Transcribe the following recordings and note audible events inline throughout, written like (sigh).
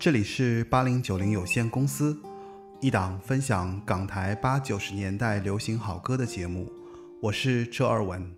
这里是八零九零有限公司，一档分享港台八九十年代流行好歌的节目。我是周二文。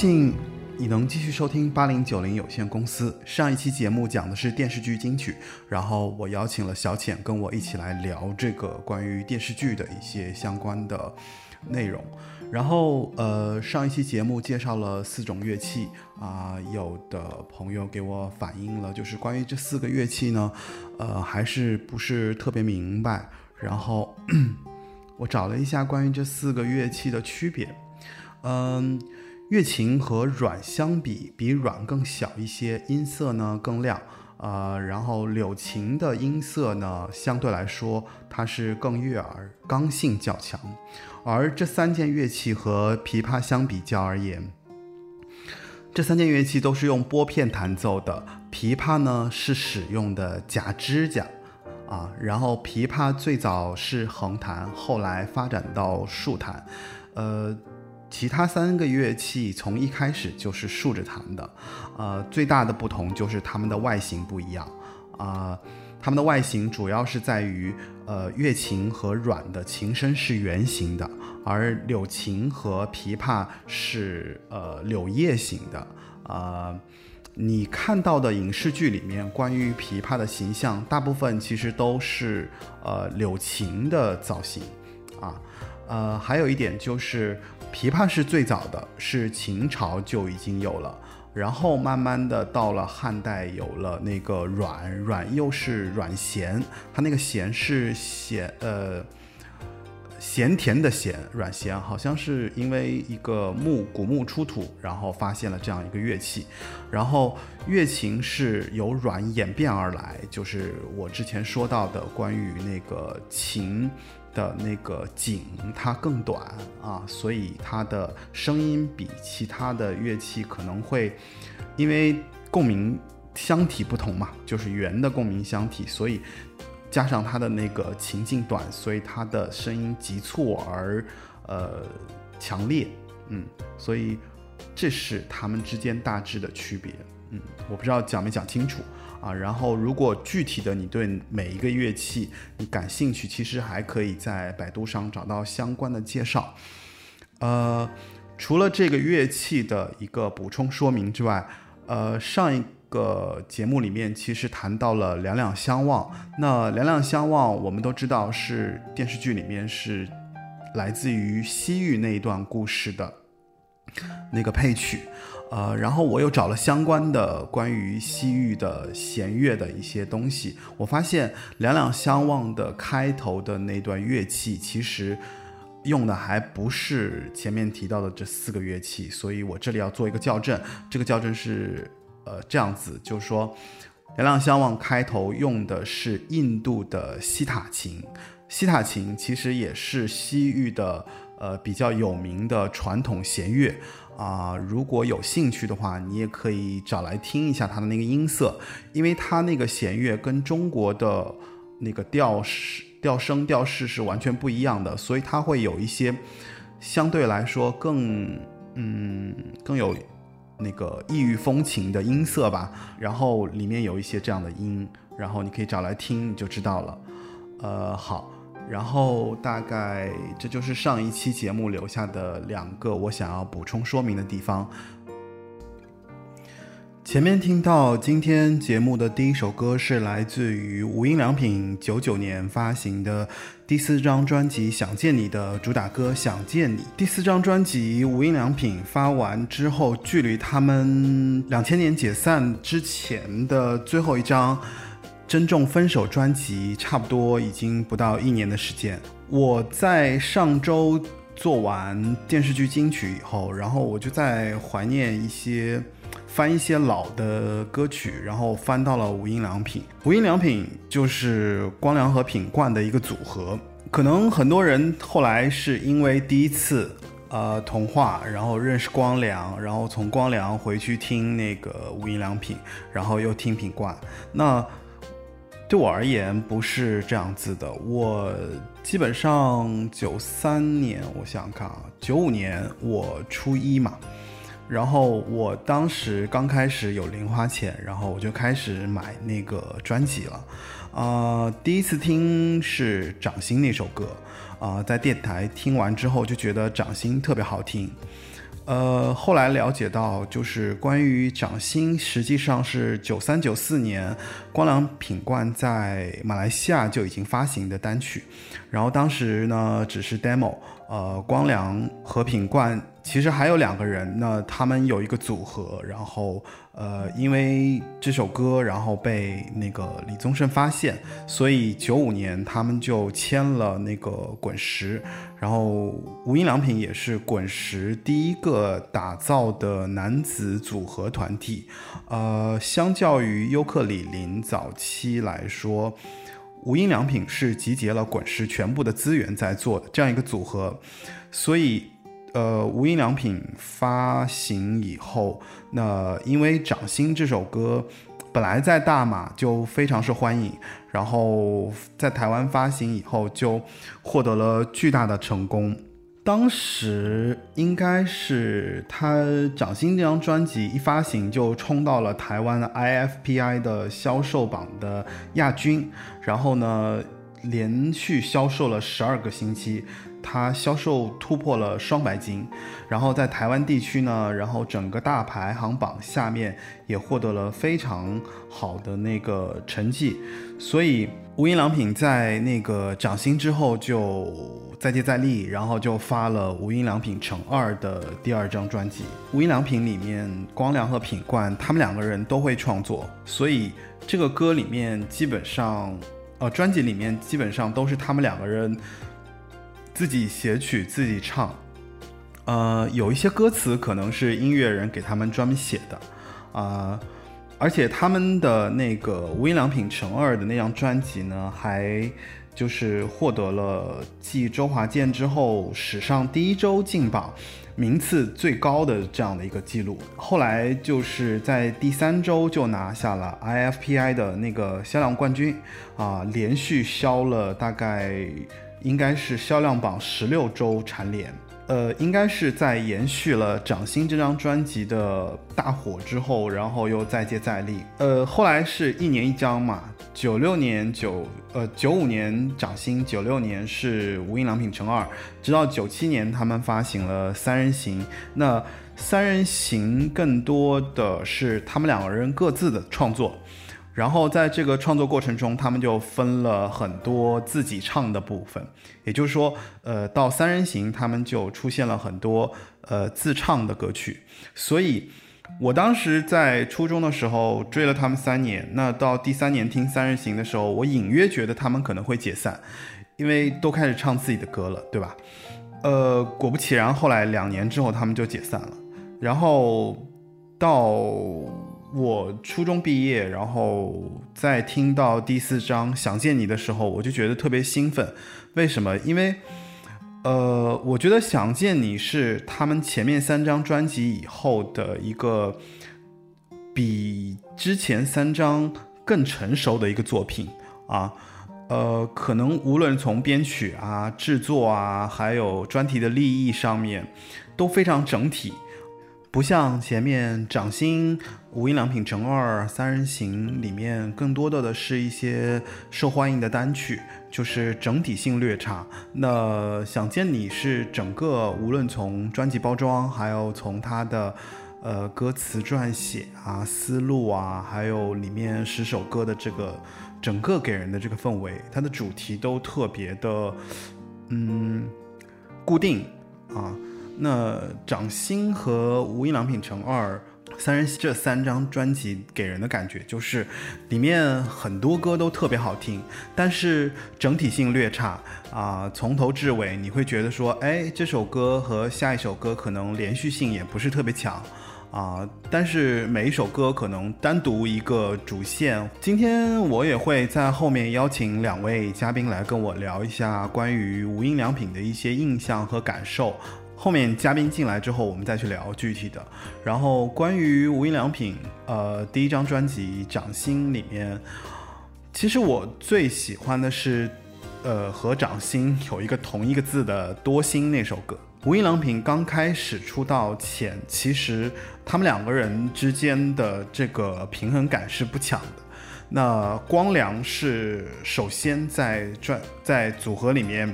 兴你能继续收听八零九零有限公司。上一期节目讲的是电视剧金曲，然后我邀请了小浅跟我一起来聊这个关于电视剧的一些相关的内容。然后呃，上一期节目介绍了四种乐器啊、有的朋友给我反映了，就是关于这四个乐器呢，呃，还是不是特别明白。然后我找了一下关于这四个乐器的区别，嗯，乐琴和阮相比，比阮更小一些，音色呢更亮，呃，然后柳琴的音色呢，相对来说它是更悦耳，刚性较强。而这三件乐器和琵琶相比较而言，这三件乐器都是用拨片弹奏的。琵琶呢是使用的假指甲，啊，然后琵琶最早是横弹，后来发展到竖弹，呃。其他三个乐器从一开始就是竖着弹的，呃，最大的不同就是它们的外形不一样，啊，它们的外形主要是在于，呃，月琴和阮的琴身是圆形的，而柳琴和琵琶是呃柳叶形的，啊，你看到的影视剧里面关于琵琶的形象，大部分其实都是呃柳琴的造型，啊，呃，还有一点就是。琵琶是最早的，是秦朝就已经有了，然后慢慢的到了汉代有了那个阮，阮又是阮咸，它那个咸是咸呃咸甜的咸，阮咸好像是因为一个木古木出土，然后发现了这样一个乐器，然后乐琴是由阮演变而来，就是我之前说到的关于那个琴。的那个颈它更短啊，所以它的声音比其他的乐器可能会，因为共鸣箱体不同嘛，就是圆的共鸣箱体，所以加上它的那个琴颈短，所以它的声音急促而呃强烈，嗯，所以这是它们之间大致的区别，嗯，我不知道讲没讲清楚。啊，然后如果具体的你对每一个乐器你感兴趣，其实还可以在百度上找到相关的介绍。呃，除了这个乐器的一个补充说明之外，呃，上一个节目里面其实谈到了《两两相望》，那《两两相望》我们都知道是电视剧里面是来自于西域那一段故事的那个配曲。呃，然后我又找了相关的关于西域的弦乐的一些东西，我发现《两两相望》的开头的那段乐器，其实用的还不是前面提到的这四个乐器，所以我这里要做一个校正。这个校正是，呃，这样子，就是说，《两两相望》开头用的是印度的西塔琴，西塔琴其实也是西域的，呃，比较有名的传统弦乐。啊，如果有兴趣的话，你也可以找来听一下它的那个音色，因为它那个弦乐跟中国的那个调式、调声、调式是完全不一样的，所以它会有一些相对来说更嗯更有那个异域风情的音色吧。然后里面有一些这样的音，然后你可以找来听，你就知道了。呃，好。然后大概这就是上一期节目留下的两个我想要补充说明的地方。前面听到今天节目的第一首歌是来自于无印良品九九年发行的第四张专辑《想见你》的主打歌《想见你》。第四张专辑无印良品发完之后，距离他们两千年解散之前的最后一张。珍重分手专辑差不多已经不到一年的时间。我在上周做完电视剧金曲以后，然后我就在怀念一些，翻一些老的歌曲，然后翻到了无印良品。无印良品就是光良和品冠的一个组合。可能很多人后来是因为第一次呃童话，然后认识光良，然后从光良回去听那个无印良品，然后又听品冠。那对我而言不是这样子的，我基本上九三年，我想想看啊，九五年我初一嘛，然后我当时刚开始有零花钱，然后我就开始买那个专辑了，啊，第一次听是掌心那首歌，啊，在电台听完之后就觉得掌心特别好听。呃，后来了解到，就是关于掌心，实际上是九三九四年光良品冠在马来西亚就已经发行的单曲，然后当时呢只是 demo，呃，光良和品冠其实还有两个人，那他们有一个组合，然后呃，因为这首歌，然后被那个李宗盛发现，所以九五年他们就签了那个滚石，然后无印良品也是滚石第一个打造的男子组合团体，呃，相较于优客李林早期来说，无印良品是集结了滚石全部的资源在做的这样一个组合，所以。呃，无印良品发行以后，那因为《掌心》这首歌本来在大马就非常受欢迎，然后在台湾发行以后就获得了巨大的成功。当时应该是他《掌心》这张专辑一发行就冲到了台湾的 IFPI 的销售榜的亚军，然后呢，连续销售了十二个星期。它销售突破了双白金，然后在台湾地区呢，然后整个大排行榜下面也获得了非常好的那个成绩，所以无印良品在那个涨薪之后就再接再厉，然后就发了无印良品乘二的第二张专辑。无印良品里面光良和品冠他们两个人都会创作，所以这个歌里面基本上，呃，专辑里面基本上都是他们两个人。自己写曲自己唱，呃，有一些歌词可能是音乐人给他们专门写的，啊，而且他们的那个无印良品乘二的那张专辑呢，还就是获得了继周华健之后史上第一周进榜名次最高的这样的一个记录。后来就是在第三周就拿下了 IFPI 的那个销量冠军，啊，连续销了大概。应该是销量榜十六周蝉联，呃，应该是在延续了《掌心》这张专辑的大火之后，然后又再接再厉，呃，后来是一年一张嘛，九六年九，呃，九五年《掌心》，九六年是无印良品乘二，直到九七年他们发行了《三人行》，那《三人行》更多的是他们两个人各自的创作。然后在这个创作过程中，他们就分了很多自己唱的部分，也就是说，呃，到三人行，他们就出现了很多呃自唱的歌曲。所以，我当时在初中的时候追了他们三年，那到第三年听三人行的时候，我隐约觉得他们可能会解散，因为都开始唱自己的歌了，对吧？呃，果不其然，后来两年之后他们就解散了。然后到。我初中毕业，然后在听到第四章《想见你》的时候，我就觉得特别兴奋。为什么？因为，呃，我觉得《想见你》是他们前面三张专辑以后的一个比之前三张更成熟的一个作品啊。呃，可能无论从编曲啊、制作啊，还有专题的立意上面，都非常整体。不像前面掌心、无印良品乘二、三人行里面，更多的的是一些受欢迎的单曲，就是整体性略差。那想见你是整个无论从专辑包装，还有从它的呃歌词撰写啊、思路啊，还有里面十首歌的这个整个给人的这个氛围，它的主题都特别的嗯固定啊。那掌心和无印良品乘二三人这三张专辑给人的感觉就是，里面很多歌都特别好听，但是整体性略差啊。从头至尾你会觉得说，哎，这首歌和下一首歌可能连续性也不是特别强啊。但是每一首歌可能单独一个主线。今天我也会在后面邀请两位嘉宾来跟我聊一下关于无印良品的一些印象和感受。后面嘉宾进来之后，我们再去聊具体的。然后关于无印良品，呃，第一张专辑《掌心》里面，其实我最喜欢的是，呃，和《掌心》有一个同一个字的《多心》那首歌。无印良品刚开始出道前，其实他们两个人之间的这个平衡感是不强的。那光良是首先在专在组合里面。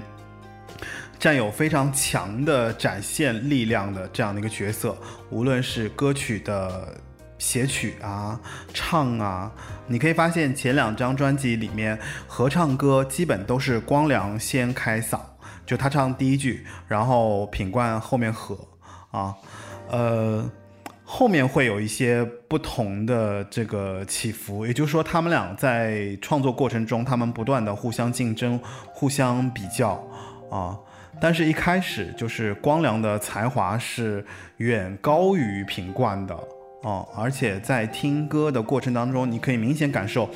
占有非常强的展现力量的这样的一个角色，无论是歌曲的写曲啊、唱啊，你可以发现前两张专辑里面合唱歌基本都是光良先开嗓，就他唱第一句，然后品冠后面和，啊，呃，后面会有一些不同的这个起伏，也就是说，他们俩在创作过程中，他们不断的互相竞争、互相比较啊。但是，一开始就是光良的才华是远高于品冠的哦，而且在听歌的过程当中，你可以明显感受，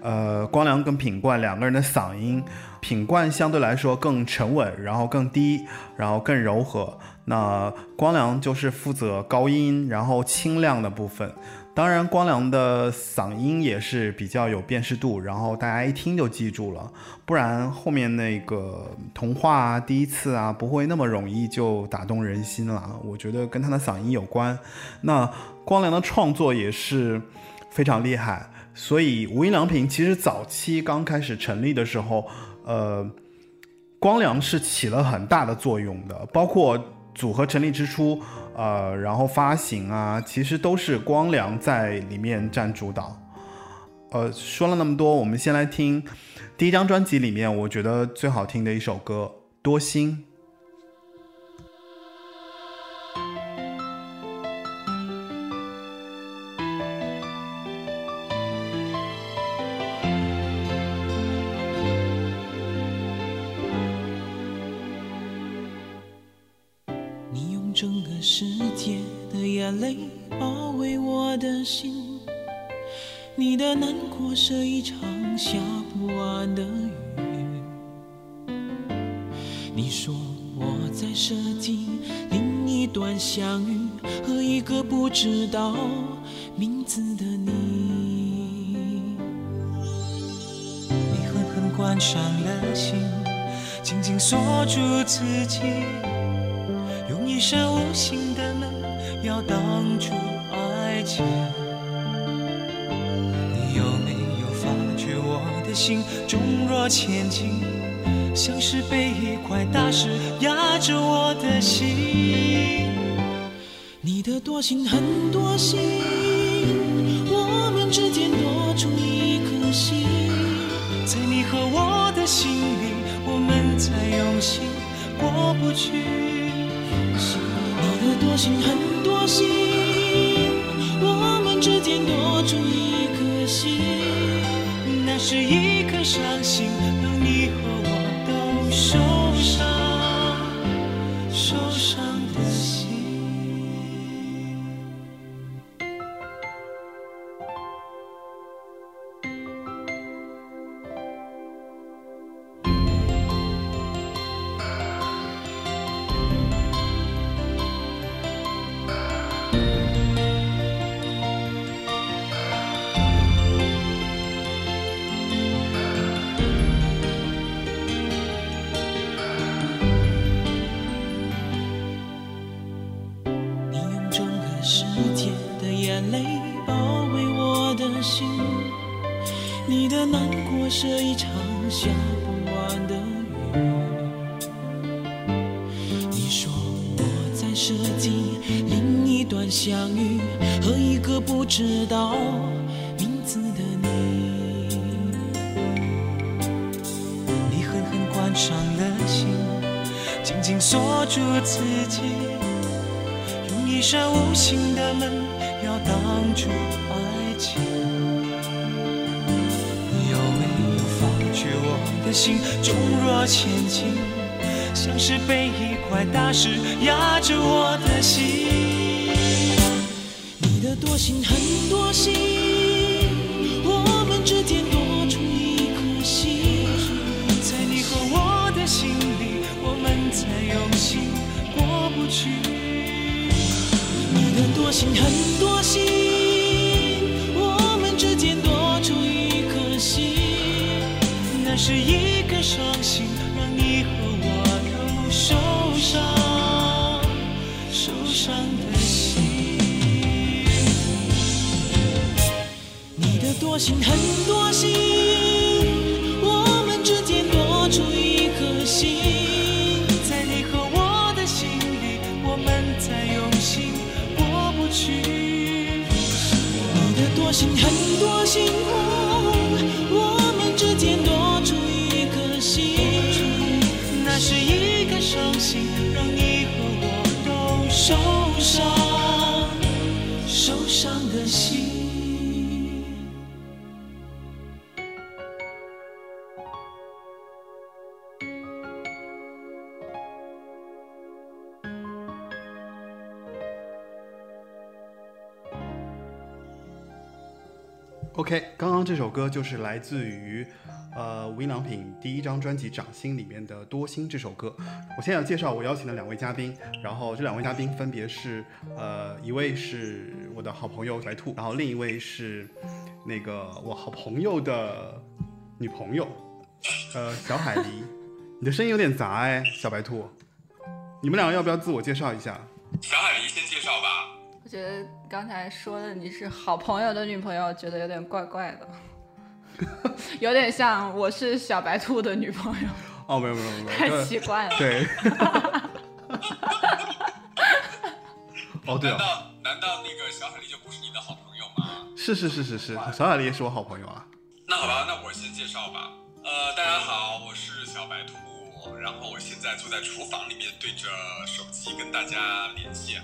呃，光良跟品冠两个人的嗓音，品冠相对来说更沉稳，然后更低，然后更柔和。那光良就是负责高音，然后清亮的部分。当然，光良的嗓音也是比较有辨识度，然后大家一听就记住了。不然后面那个童话啊、第一次啊，不会那么容易就打动人心了。我觉得跟他的嗓音有关。那光良的创作也是非常厉害，所以无印良品其实早期刚开始成立的时候，呃，光良是起了很大的作用的，包括组合成立之初。呃，然后发行啊，其实都是光良在里面占主导。呃，说了那么多，我们先来听第一张专辑里面我觉得最好听的一首歌《多心》。是一场下不完的雨。你说我在设计另一段相遇和一个不知道名字的你。你狠狠关上了心，紧紧锁住自己，用一扇无形的门要挡住爱情。心重若千斤，像是被一块大石压着我的心。你的多心很多心，我们之间多出一颗心，在你和我的心里，我们才用心过不去。你的多心很多心，我们之间多出一颗心。是一颗伤心，让你的心重若千斤，像是被一块大石压着我的心。OK，刚刚这首歌就是来自于，呃，无印良品第一张专辑《掌心》里面的《多心》这首歌。我现在要介绍我邀请的两位嘉宾，然后这两位嘉宾分别是，呃，一位是我的好朋友白兔，然后另一位是那个我好朋友的女朋友，呃，小海狸。你的声音有点杂哎，小白兔，你们两个要不要自我介绍一下？小海。我觉得刚才说的你是好朋友的女朋友，觉得有点怪怪的，(laughs) 有点像我是小白兔的女朋友。哦，没有没有没有，(laughs) 太奇怪了。对。(laughs) 哦，对难道难道那个小海狸就不是你的好朋友吗？是是是是是，小海狸也是我好朋友啊。那好吧，那我先介绍吧。呃，大家好，我是小白兔，然后我现在坐在厨房里面，对着手机跟大家连线。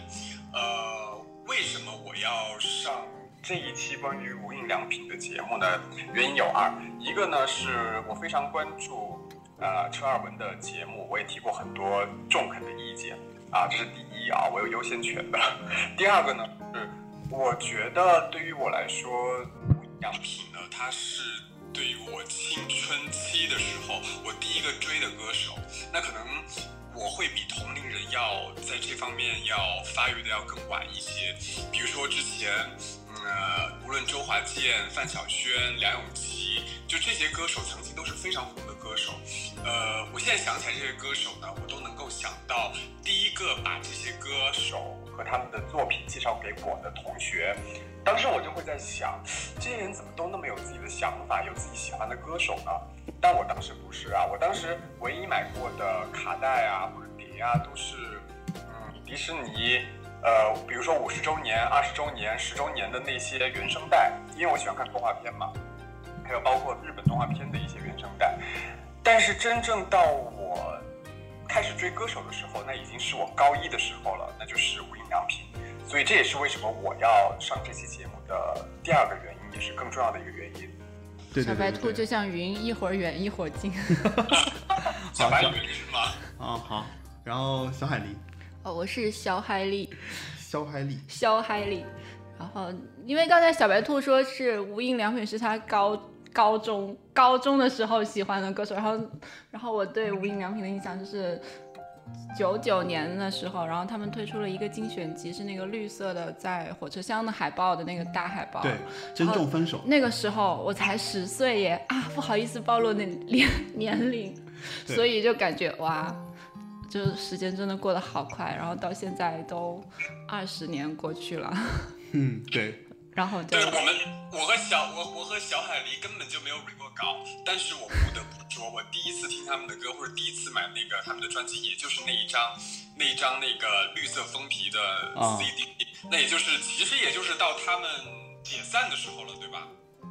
呃。为什么我要上这一期关于无印良品的节目呢？原因有二，一个呢是我非常关注呃车尔文的节目，我也提过很多中肯的意见啊，这是第一啊，我有优先权的。(laughs) 第二个呢是我觉得对于我来说，无印良品呢，它是对于我青春期的时候我第一个追的歌手，那可能。我会比同龄人要在这方面要发育的要更晚一些，比如说之前，呃，无论周华健、范晓萱、梁咏琪，就这些歌手曾经都是非常红的歌手。呃，我现在想起来这些歌手呢，我都能够想到第一个把这些歌手和他们的作品介绍给我的同学。当时我就会在想，这些人怎么都那么有自己的想法，有自己喜欢的歌手呢？但我当时不是啊，我当时唯一买过的卡带啊或者碟啊，都是嗯迪士尼，呃，比如说五十周年、二十周年、十周年的那些原声带，因为我喜欢看动画片嘛，还有包括日本动画片的一些原声带。但是真正到我开始追歌手的时候，那已经是我高一的时候了，那就是无印良品。所以这也是为什么我要上这期节目的第二个原因，也是更重要的一个原因。对小白兔就像云，一会儿远一会儿近。(laughs) 小白云是吗？啊好，然后小海狸。哦，我是小海狸。小海狸。小海狸。然后，因为刚才小白兔说是无印良品是他高高中高中的时候喜欢的歌手，然后，然后我对无印良品的印象就是。九九年的时候，然后他们推出了一个精选集，是那个绿色的在火车厢的海报的那个大海报。对，珍重分手。那个时候我才十岁耶啊，不好意思暴露那年年龄，(laughs) 所以就感觉哇，就时间真的过得好快，然后到现在都二十年过去了。嗯，对。然后对我们，我和小我我和小海狸根本就没有 re 过稿，但是我不得不说，我第一次听他们的歌或者第一次买那个他们的专辑，也就是那一张那一张那个绿色封皮的 CD，那也就是其实也就是到他们解散的时候了，对吧？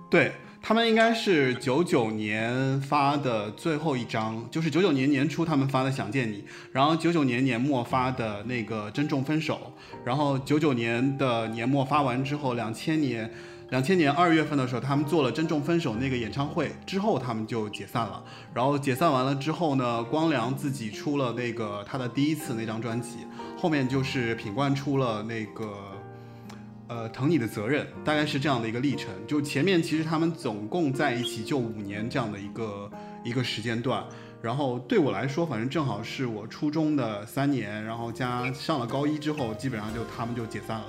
对他们应该是九九年发的最后一张，就是九九年年初他们发的《想见你》，然后九九年年末发的那个《珍重分手》，然后九九年的年末发完之后，两千年两千年二月份的时候，他们做了《珍重分手》那个演唱会之后，他们就解散了。然后解散完了之后呢，光良自己出了那个他的第一次那张专辑，后面就是品冠出了那个。呃，疼你的责任大概是这样的一个历程，就前面其实他们总共在一起就五年这样的一个一个时间段，然后对我来说，反正正好是我初中的三年，然后加上了高一之后，基本上就他们就解散了，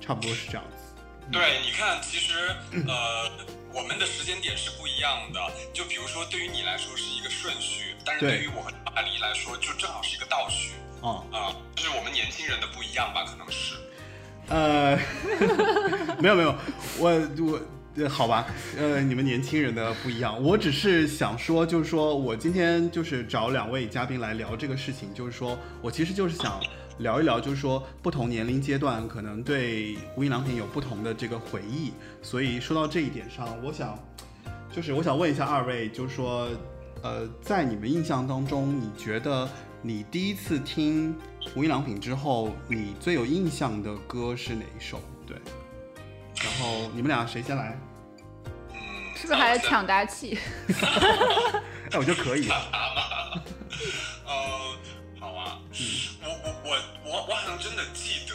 差不多是这样子。对，你看，其实呃，我们的时间点是不一样的，就比如说对于你来说是一个顺序，但是对于我和阿狸来说，就正好是一个倒序。啊啊，就是我们年轻人的不一样吧，可能是。呃，(laughs) 没有没有，我我好吧，呃，你们年轻人的不一样，我只是想说，就是说我今天就是找两位嘉宾来聊这个事情，就是说我其实就是想聊一聊，就是说不同年龄阶段可能对无印良品有不同的这个回忆，所以说到这一点上，我想就是我想问一下二位，就是说呃，在你们印象当中，你觉得你第一次听无印良品之后，你最有印象的歌是哪一首？对，然后你们俩谁先来？嗯，是不是还是抢答器？(laughs) 哎，我觉得可以。(laughs) 呃，好啊，我我我我我好像真的记得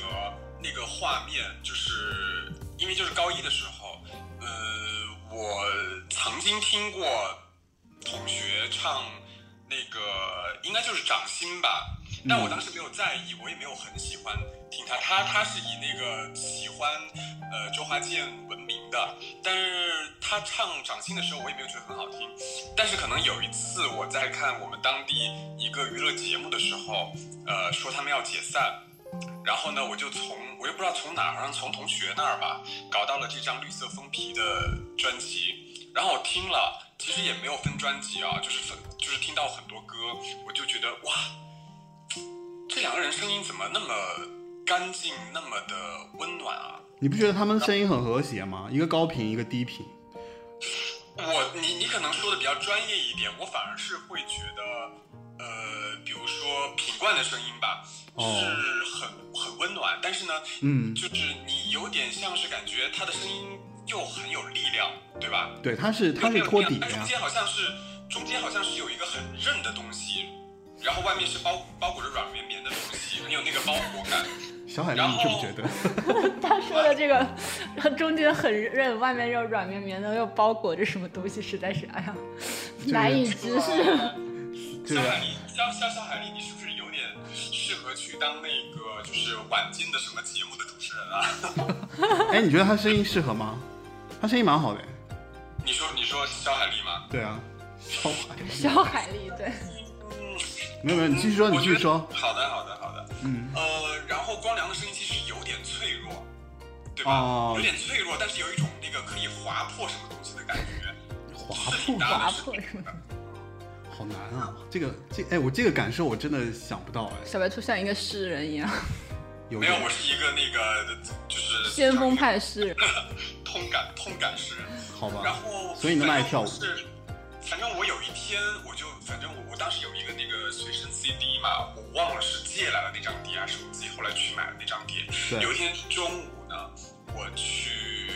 那个画面，就是因为就是高一的时候，呃，我曾经听过同学唱那个应该就是掌心吧，但我当时没有在意，我也没有很喜欢听他，他他是以那个喜欢呃周华健闻名的，但是他唱掌心的时候，我也没有觉得很好听。但是可能有一次我在看我们当地一个娱乐节目的时候，呃，说他们要解散，然后呢，我就从我也不知道从哪儿，好像从同学那儿吧，搞到了这张绿色封皮的专辑，然后我听了，其实也没有分专辑啊，就是分就是听到很多歌，我就觉得哇，这两个人声音怎么那么干净，那么的温暖啊！你不觉得他们声音很和谐吗？一个高频，一个低频。我你你可能说的比较专业一点，我反而是会觉得，呃，比如说品冠的声音吧，哦是很很温暖，但是呢，嗯，就是你有点像是感觉他的声音又很有力量，对吧？对，他是他是托底的呀。间好像是中间好像是有一个很韧的东西，然后外面是包包裹着软绵绵的东西，很有那个包裹感。小海丽，你觉不后觉得？(laughs) 他说的这个中间很韧，外面又软绵绵的，又包裹着什么东西，实在是哎呀难以直视。这个肖海丽，肖肖肖海丽，你是不是有点适合去当那个就是晚间的什么节目的主持人啊？(laughs) 哎，你觉得他声音适合吗？他声音蛮好的。你说你说小海丽吗？对啊，小海丽。小海丽对，嗯，没有没有，你继续说，你继续说。好的好的好的。嗯，呃，然后光良的声音其实有点脆弱，对吧？哦有点脆弱，但是有一种那个可以划破什么东西的感觉，划破，什么？好难啊！这个这哎，我这个感受我真的想不到哎，小白兔像一个诗人一样，有没有，我是一个那个就是先锋派诗人。(laughs) 痛感痛感诗人。好吧然？后，所以你那么爱跳舞是，反正我有一天，我就反正我我当时有一个那个随身 CD 嘛，我忘了是借来了那张碟还是我自己后来去买的那张碟。有一天中午呢，我去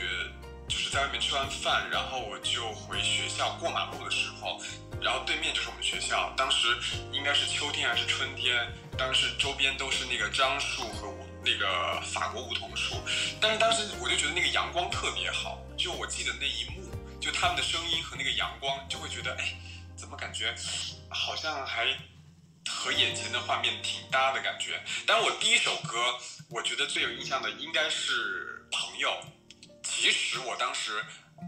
就是在外面吃完饭，然后我就回学校过马路的时候，然后对面就是我们学校，当时应该是秋天还是春天，当时周边都是那个樟树和梧那个法国梧桐树，但是当时我就觉得那个阳光特别好，就我记得那一幕，就他们的声音和那个阳光，就会觉得哎，怎么感觉好像还和眼前的画面挺搭的感觉。但我第一首歌，我觉得最有印象的应该是《朋友》。其实我当时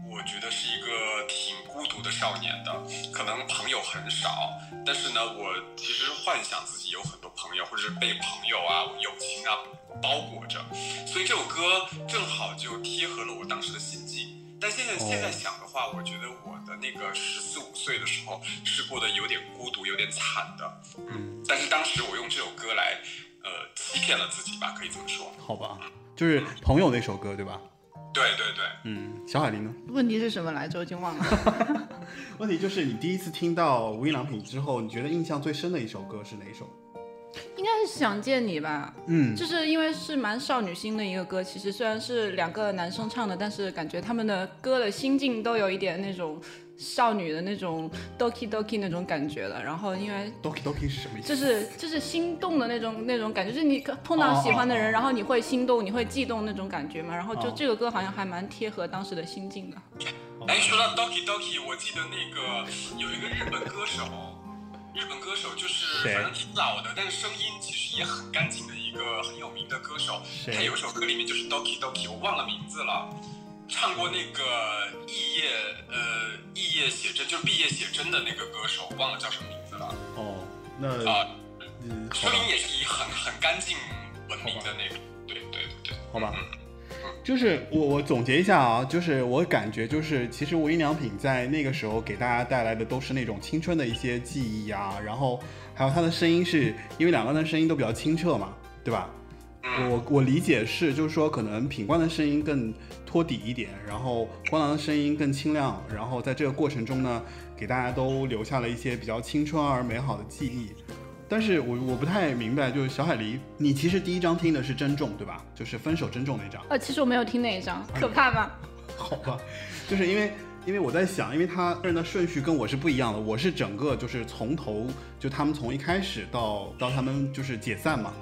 我觉得是一个挺孤独的少年的，可能朋友很少，但是呢，我其实幻想自己有很多朋友，或者是被朋友啊、友情啊包裹着，所以这首歌正好就贴合了我当时的心境。但现在现在想的话，我觉得我的那个十四五岁的时候是过得有点孤独、有点惨的。嗯，但是当时我用这首歌来，呃，欺骗了自己吧，可以这么说。好吧，就是朋友那首歌对吧？对对对，嗯，小海丽呢？问题是什么来着？我已经忘了。(laughs) 问题就是你第一次听到无印良品之后，你觉得印象最深的一首歌是哪一首？应该是想见你吧，嗯，就是因为是蛮少女心的一个歌。其实虽然是两个男生唱的，但是感觉他们的歌的心境都有一点那种少女的那种 doki doki 那种感觉了。然后因为 Doki Doki 是什么意思？就是就是心动的那种那种感觉，就是你碰到喜欢的人，哦哦哦然后你会心动，你会悸动那种感觉嘛。然后就哦这个歌好像还蛮贴合当时的心境的。哎，说到 Doki Doki，我记得那个 (laughs) 有一个日本歌手，日本歌手就是反正挺老的，但是声音其实也很干净的一个很有名的歌手。他有首歌里面就是 Doki Doki，我忘了名字了。唱过那个异业呃异业写真，就是毕业写真的那个歌手，忘了叫什么名字了哦，那啊、声音，也是以很很干净闻名的那个。对对对，好吧。嗯就是我我总结一下啊，就是我感觉就是其实无印良品在那个时候给大家带来的都是那种青春的一些记忆啊，然后还有他的声音是因为两个人的声音都比较清澈嘛，对吧？我我理解是，就是说可能品冠的声音更托底一点，然后光良的声音更清亮，然后在这个过程中呢，给大家都留下了一些比较青春而美好的记忆。但是我我不太明白，就是小海狸，你其实第一张听的是《珍重》，对吧？就是分手珍重那张。呃，其实我没有听那一张，(laughs) 可怕吗？好吧，就是因为因为我在想，因为他个人的顺序跟我是不一样的，我是整个就是从头就他们从一开始到到他们就是解散嘛，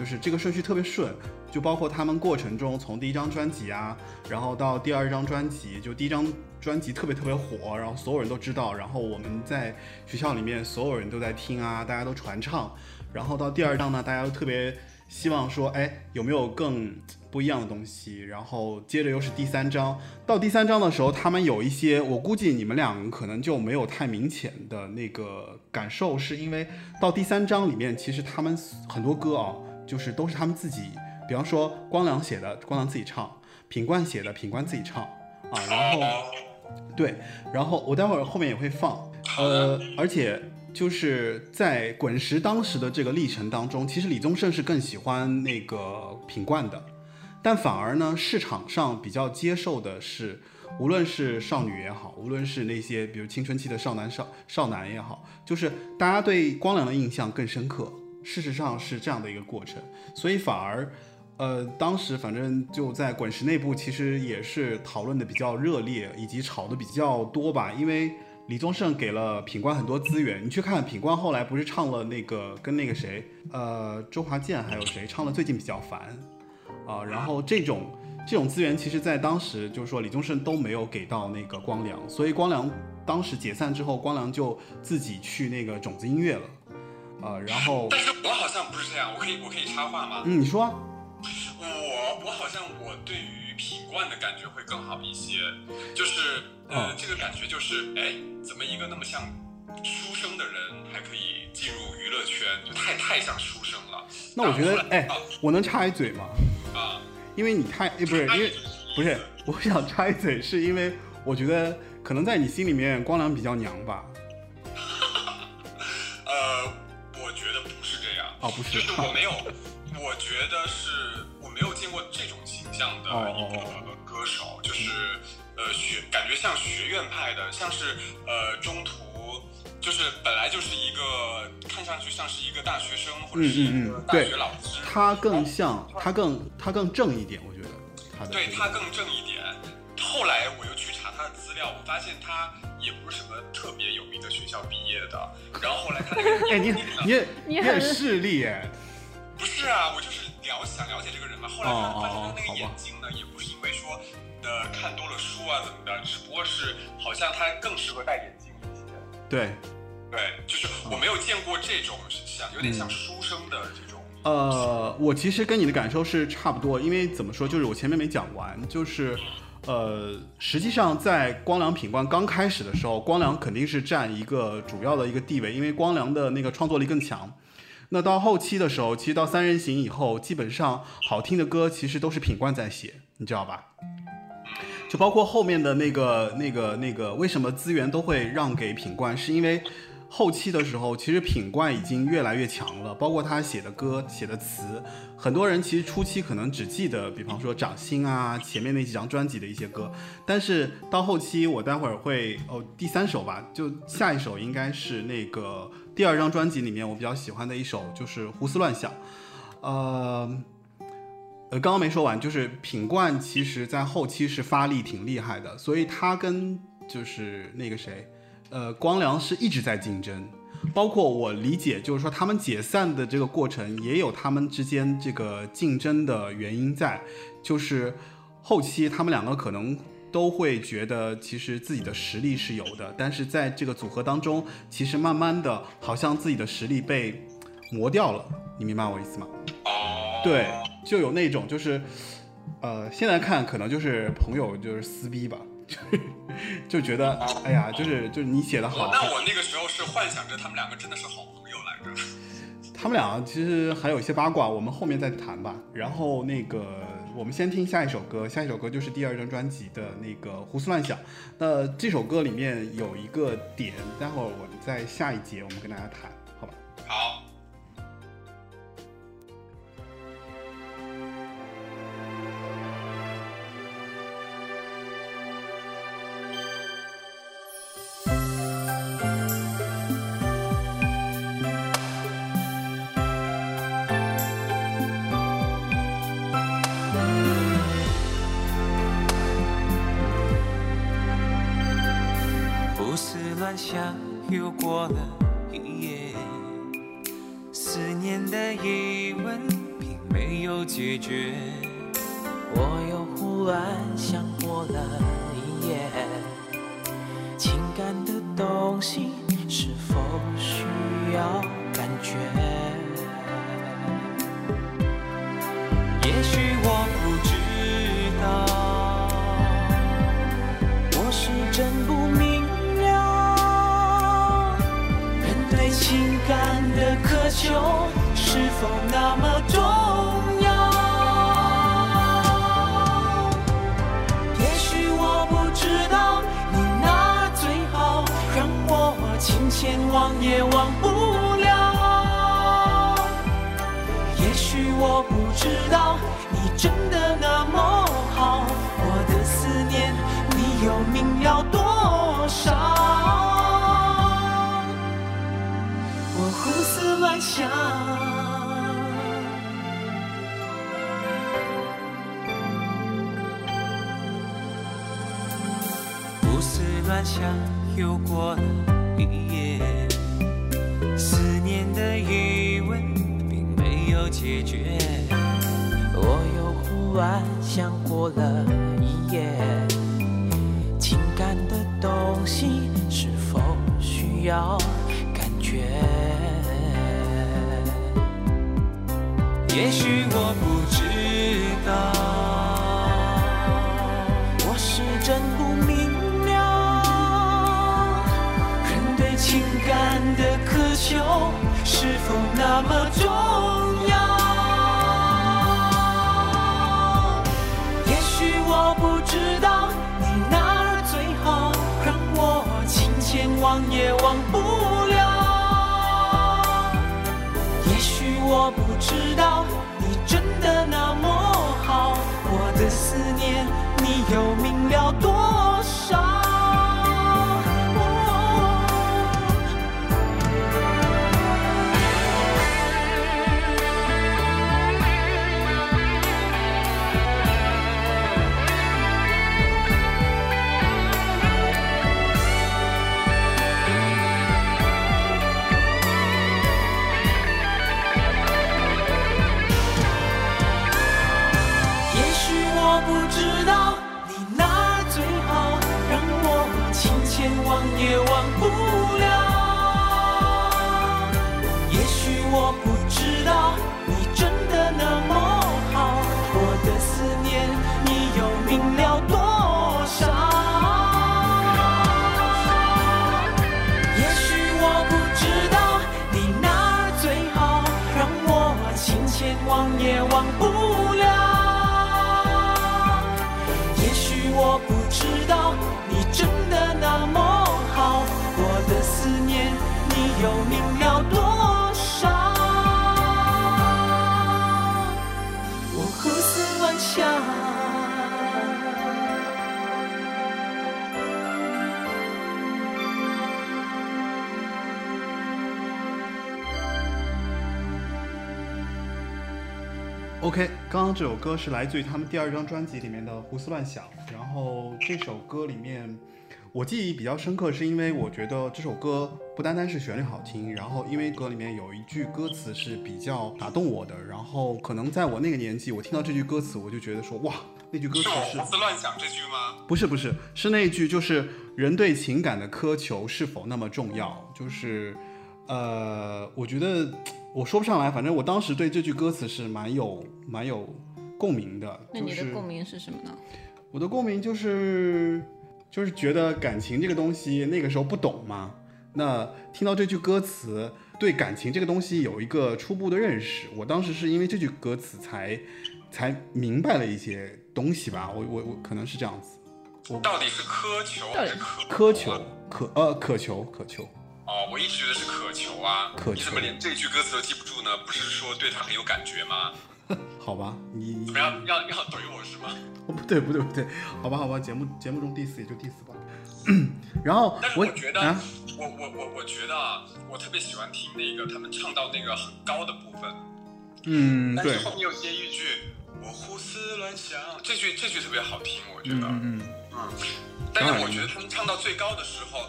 就是这个顺序特别顺，就包括他们过程中从第一张专辑啊，然后到第二张专辑，就第一张专辑特别特别火，然后所有人都知道，然后我们在学校里面所有人都在听啊，大家都传唱，然后到第二张呢，大家都特别希望说，哎，有没有更不一样的东西？然后接着又是第三章，到第三章的时候，他们有一些，我估计你们俩可能就没有太明显的那个感受，是因为到第三章里面，其实他们很多歌啊，就是都是他们自己，比方说光良写的，光良自己唱；品冠写的，品冠自己唱啊，然后对，然后我待会儿后面也会放，呃，而且就是在滚石当时的这个历程当中，其实李宗盛是更喜欢那个品冠的，但反而呢，市场上比较接受的是，无论是少女也好，无论是那些比如青春期的少男少少男也好，就是大家对光良的印象更深刻。事实上是这样的一个过程，所以反而。呃，当时反正就在滚石内部，其实也是讨论的比较热烈，以及吵的比较多吧。因为李宗盛给了品冠很多资源，你去看品冠后来不是唱了那个跟那个谁，呃，周华健还有谁唱了《最近比较烦》啊，然后这种这种资源，其实在当时就是说李宗盛都没有给到那个光良，所以光良当时解散之后，光良就自己去那个种子音乐了，呃，然后但是我好像不是这样，我可以我可以插话吗？嗯，你说啊。我我好像我对于品冠的感觉会更好一些，就是呃这个感觉就是哎怎么一个那么像书生的人还可以进入娱乐圈，就太太像书生了。那我觉得哎啊我能插一嘴吗？啊因为你太哎不是因为不是，我想插一嘴，是因为我觉得可能在你心里面光良比较娘吧？哦不是就是我没有，我觉得是我没有见过这种形象的哦一哦个歌手，就是呃学感觉像学院派的，像是呃中途。就是本来就是一个看上去像是一个大学生或者是一个大学老师，他更像他更他更正一点，我觉得他的对他更正一点。后来我又去查他的资料，我发现他也不是什么特别有名的学校毕业的。然后后来他那个哎你眼镜呢你你很很势利哎，不是啊，我就是了想了解这个人嘛。后来发现他那个眼镜呢，也不是因为说呃看多了书啊怎么的，只不过是好像他更适合戴眼镜一些。对。对，就是我没有见过这种像有点像书生的这种。呃，我其实跟你的感受是差不多，因为怎么说，就是我前面没讲完，就是，呃，实际上在光良品冠刚开始的时候，光良肯定是占一个主要的一个地位，因为光良的那个创作力更强。那到后期的时候，其实到三人行以后，基本上好听的歌其实都是品冠在写，你知道吧？就包括后面的那个、那个、那个，为什么资源都会让给品冠，是因为后期的时候，其实品冠已经越来越强了，包括他写的歌、写的词，很多人其实初期可能只记得，比方说《掌心》啊，前面那几张专辑的一些歌，但是到后期，我待会儿会哦，第三首吧，就下一首应该是那个第二张专辑里面我比较喜欢的一首，就是《胡思乱想》，呃。呃，刚刚没说完，就是品冠其实在后期是发力挺厉害的，所以他跟就是那个谁，呃，光良是一直在竞争。包括我理解，就是说他们解散的这个过程也有他们之间这个竞争的原因在，就是后期他们两个可能都会觉得其实自己的实力是有的，但是在这个组合当中，其实慢慢的好像自己的实力被磨掉了，你明白我意思吗？对，就有那种就是，呃，现在看可能就是朋友就是撕逼吧，就 (laughs) 是就觉得哎呀，就是就是你写的好哦，，那我那个时候是幻想着他们两个真的是好朋友来着。(laughs) 他们俩其实还有一些八卦，我们后面再谈吧。然后那个我们先听下一首歌，下一首歌就是第二张专辑的那个《胡思乱想》。那这首歌里面有一个点，待会儿我在下一节我们跟大家谈，好吧？好，的疑问并没有解决，我又忽然想过了一夜，情感的东西是否需要感觉？也许我不知道，我是真不明了，人对情感的渴求是否那么重要？也许我不知道，你那最好让我情牵忘也忘不了。也许我不知道，你真的那么好，我的思念你又明了多少？我胡思乱想。又过了一夜，思念的疑问并没有解决，我又忽然想过了一夜，情感的东西是否需要感觉？也许我不那么重要？也许我不知道你哪儿最好，让我情牵忘也忘不了。也许我不知道你真的那么好，我的思念你又明了多刚刚这首歌是来自于他们第二张专辑里面的《胡思乱想》，然后这首歌里面我记忆比较深刻，是因为我觉得这首歌不单单是旋律好听，然后因为歌里面有一句歌词是比较打动我的，然后可能在我那个年纪，我听到这句歌词，我就觉得说哇，那句歌词是是胡思乱想这句吗？不是不是，是那一句，就是人对情感的苛求是否那么重要？就是，呃，我觉得我说不上来，反正我当时对这句歌词是蛮有蛮有共鸣的。那你的共鸣是什么呢？我的共鸣就是就是觉得感情这个东西那个时候不懂嘛，那听到这句歌词，对感情这个东西有一个初步的认识。我当时是因为这句歌词才才明白了一些东西吧，我我我可能是这样子。我到底是苛求还是渴苛求啊？渴呃渴求渴求，哦，我一直觉得是渴求啊。渴求你怎么连这句歌词都记不住呢？不是说对他很有感觉吗？(laughs) 好吧，你你怎么样？要要怼我是吗？(laughs) 哦不对不对不对，好吧好吧，节目节目中 diss 也就 diss 吧。(clears throat) 然后但是我我觉得，啊我我我我觉得啊，我特别喜欢听那个他们唱到那个很高的部分，嗯对但是后面又接一句“我胡思乱想”，这句这句特别好听，我觉得。嗯嗯嗯，但是我觉得他们唱到最高的时候，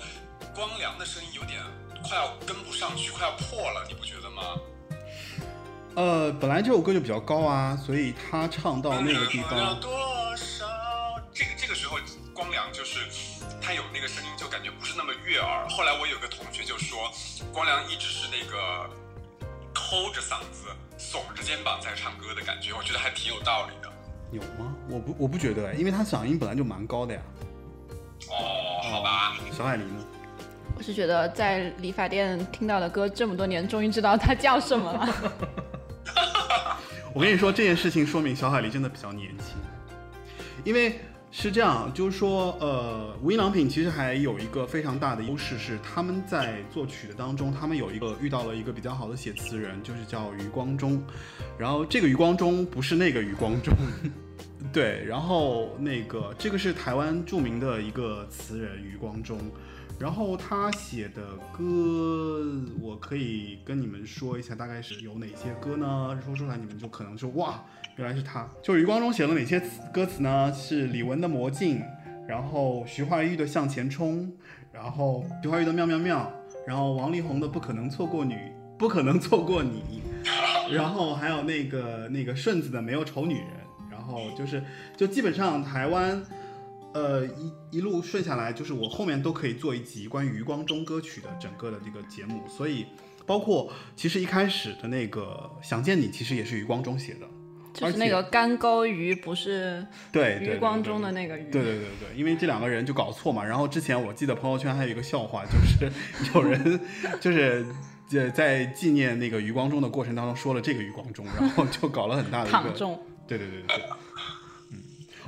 光良的声音有点快要跟不上去，快要破了，你不觉得吗？呃，本来这首歌就比较高啊，所以他唱到那个地要方，多少？这个这个时候，光良就是他有那个声音，就感觉不是那么悦耳。后来我有个同学就说，光良一直是那个抠着嗓子、耸着肩膀在唱歌的感觉，我觉得还挺有道理的。有吗？我不我不觉得，因为他嗓音本来就蛮高的呀。哦，好吧，小海狸呢？是觉得在理发店听到的歌这么多年，终于知道它叫什么了。(laughs) 我跟你说这件事情，说明小海狸真的比较年轻，因为是这样，就是说，呃，无印良品其实还有一个非常大的优势是，他们在作曲的当中，他们有一个遇到了一个比较好的写词人，就是叫余光中，然后这个余光中不是那个余光中。(laughs) 对，然后那个这个是台湾著名的一个词人余光中，然后他写的歌，我可以跟你们说一下，大概是有哪些歌呢？说出来你们就可能说哇，原来是他。就余光中写了哪些词歌词呢？是李玟的《魔镜》，然后徐怀钰的《向前冲》，然后徐怀钰的《妙妙妙》，然后王力宏的《不可能错过你》，不可能错过你，然后还有那个那个顺子的《没有丑女人》。然后就是，就基本上台湾，呃，一一路顺下来，就是我后面都可以做一集关于余光中歌曲的整个的这个节目。所以，包括其实一开始的那个《想见你》，其实也是余光中写的，就是那个干沟鱼，不是对对余光中的那个鱼。对对对对，因为这两个人就搞错嘛。然后之前我记得朋友圈还有一个笑话，就是 (laughs) 有人就是。在，在纪念那个余光中的过程当中，说了这个余光中，然后就搞了很大的一个。(laughs) 对对对对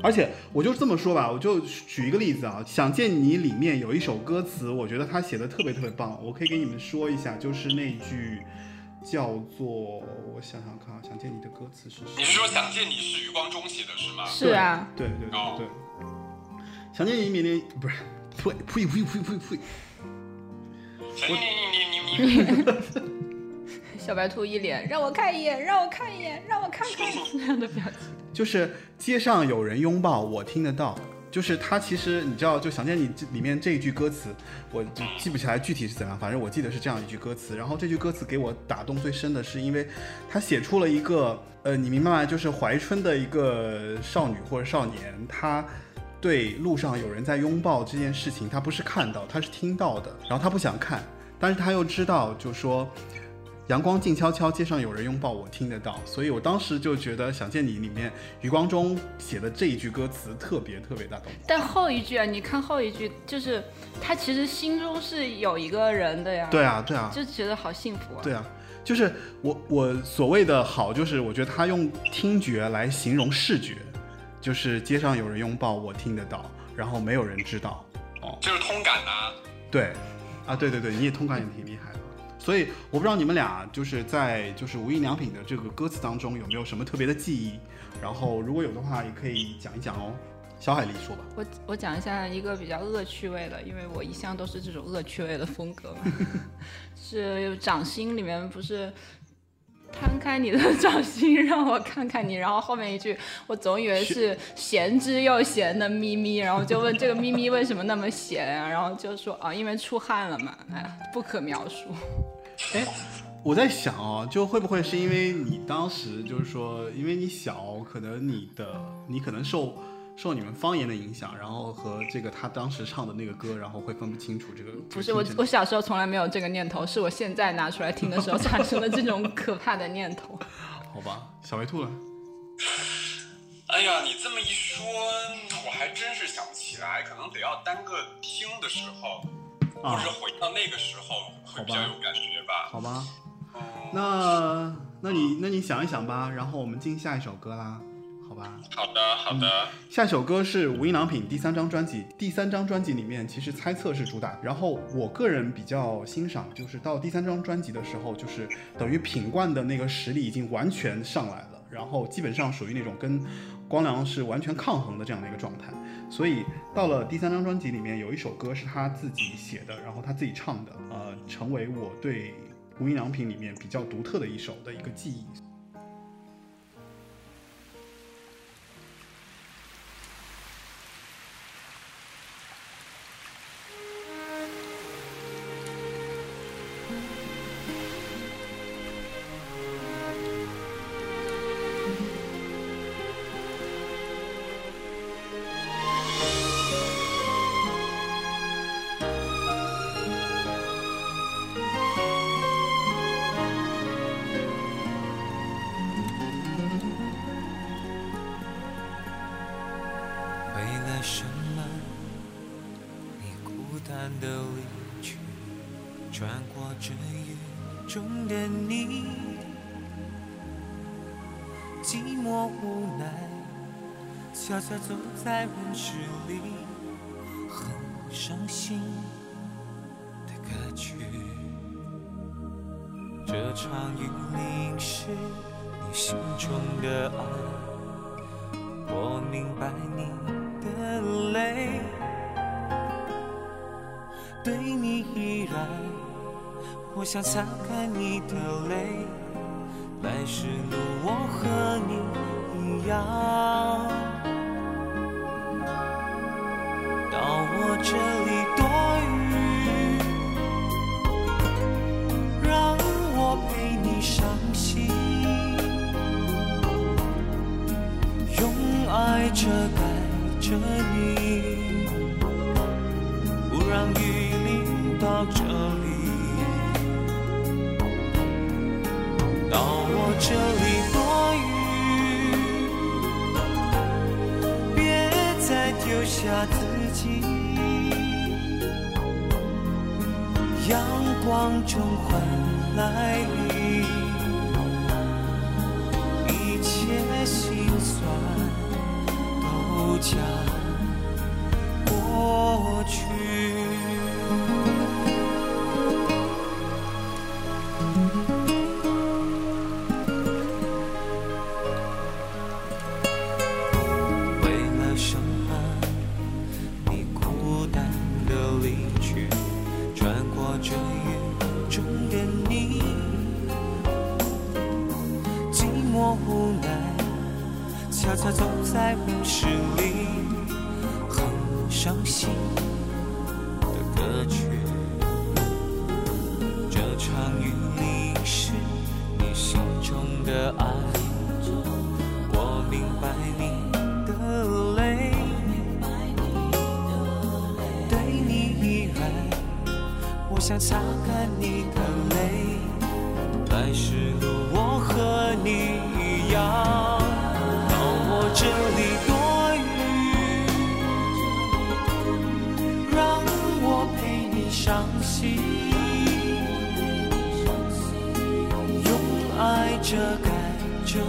而且我就这么说吧，我就举一个例子啊，《想见你》里面有一首歌词，我觉得他写的特别特别棒，我可以给你们说一下，就是那句叫做我想想看啊，《想见你》的歌词是什么？你是说《想见你》是余光中写的是吗？是啊，对对对对对，想见你》里面不是，呸呸呸呸呸呸，想见你你你你你。(laughs) 小白兔一脸让我看一眼，让我看一眼，让我看看那样的表情。就是街上有人拥抱，我听得到。就是他其实你知道，就想见你这里面这一句歌词，我就记不起来具体是怎样，反正我记得是这样一句歌词。然后这句歌词给我打动最深的是，因为他写出了一个呃，你明白吗？就是怀春的一个少女或者少年，他对路上有人在拥抱这件事情，他不是看到，他是听到的。然后他不想看，但是他又知道，就说。阳光静悄悄，街上有人拥抱，我听得到，所以我当时就觉得《想见你》里面余光中写的这一句歌词特别特别打动。但后一句啊，你看后一句，就是他其实心中是有一个人的呀。对啊，对啊，就觉得好幸福啊。对啊，就是我我所谓的好，就是我觉得他用听觉来形容视觉，就是街上有人拥抱，我听得到，然后没有人知道。哦，就是通感呐、对，啊，对对对，你也通感也挺厉害的。所以我不知道你们俩就是在就是无印良品的这个歌词当中有没有什么特别的记忆，然后如果有的话也可以讲一讲哦。小海丽说吧，我我讲一下一个比较恶趣味的，因为我一向都是这种恶趣味的风格嘛。(laughs) 是掌心里面不是摊开你的掌心让我看看你，然后后面一句我总以为是咸之又咸的咪咪，然后就问这个咪咪为什么那么咸啊？然后就说啊，因为出汗了嘛，哎呀，不可描述。哎，我在想哦，就会不会是因为你当时就是说，因为你小，可能你的你可能受受你们方言的影响，然后和这个他当时唱的那个歌，然后会分不清楚这个。不是我，我小时候从来没有这个念头，是我现在拿出来听的时候产生的这种可怕的念头。(laughs) 好吧，小白兔了。(laughs) 哎呀，你这么一说，我还真是想不起来，可能得要单个听的时候。或者回到那个时候会比较有感觉吧？好吧，那那你那你想一想吧，然后我们进下一首歌啦，好吧？好的，好的。下一首歌是无印良品第三张专辑，第三张专辑里面其实猜测是主打，然后我个人比较欣赏，就是到第三张专辑的时候，就是等于品冠的那个实力已经完全上来了，然后基本上属于那种跟光良是完全抗衡的这样的一个状态。所以到了第三张专辑里面，有一首歌是他自己写的，然后他自己唱的，呃，成为我对无印良品里面比较独特的一首的一个记忆。悄悄走在人群里，很伤心的歌曲。这场雨淋湿你心中的爱，我明白你的泪，对你依然，我想擦干你的泪。来时路我和你一样，想擦干你的泪。来时路我和你一样，到我这里躲雨，让我陪你伤心，用爱遮盖着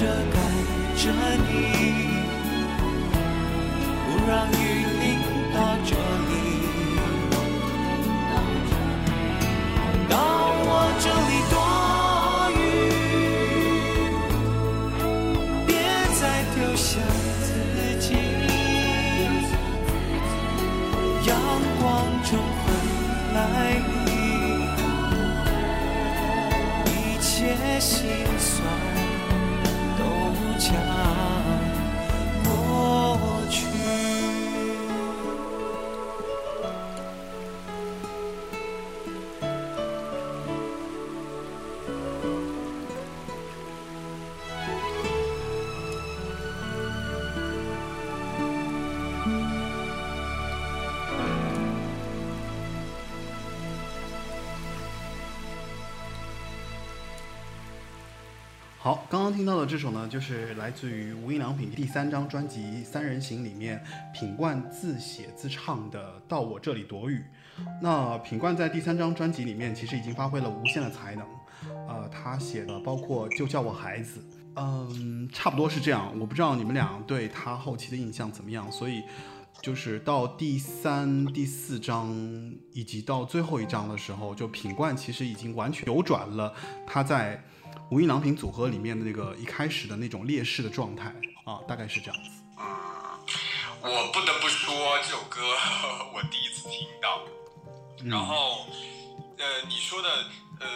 着到的这首呢，就是来自于无印良品第三张专辑《三人行》里面品冠自写自唱的《到我这里躲雨》。那品冠在第三张专辑里面其实已经发挥了无限的才能，呃，他写的包括就叫我孩子，嗯，差不多是这样。我不知道你们俩对他后期的印象怎么样，所以就是到第三、第四章以及到最后一章的时候，就品冠其实已经完全扭转了他在无印良品组合里面的那个一开始的那种劣势的状态啊，大概是这样子。我不得不说，这首歌 (laughs) 我第一次听到，然后，呃，你说的，呃，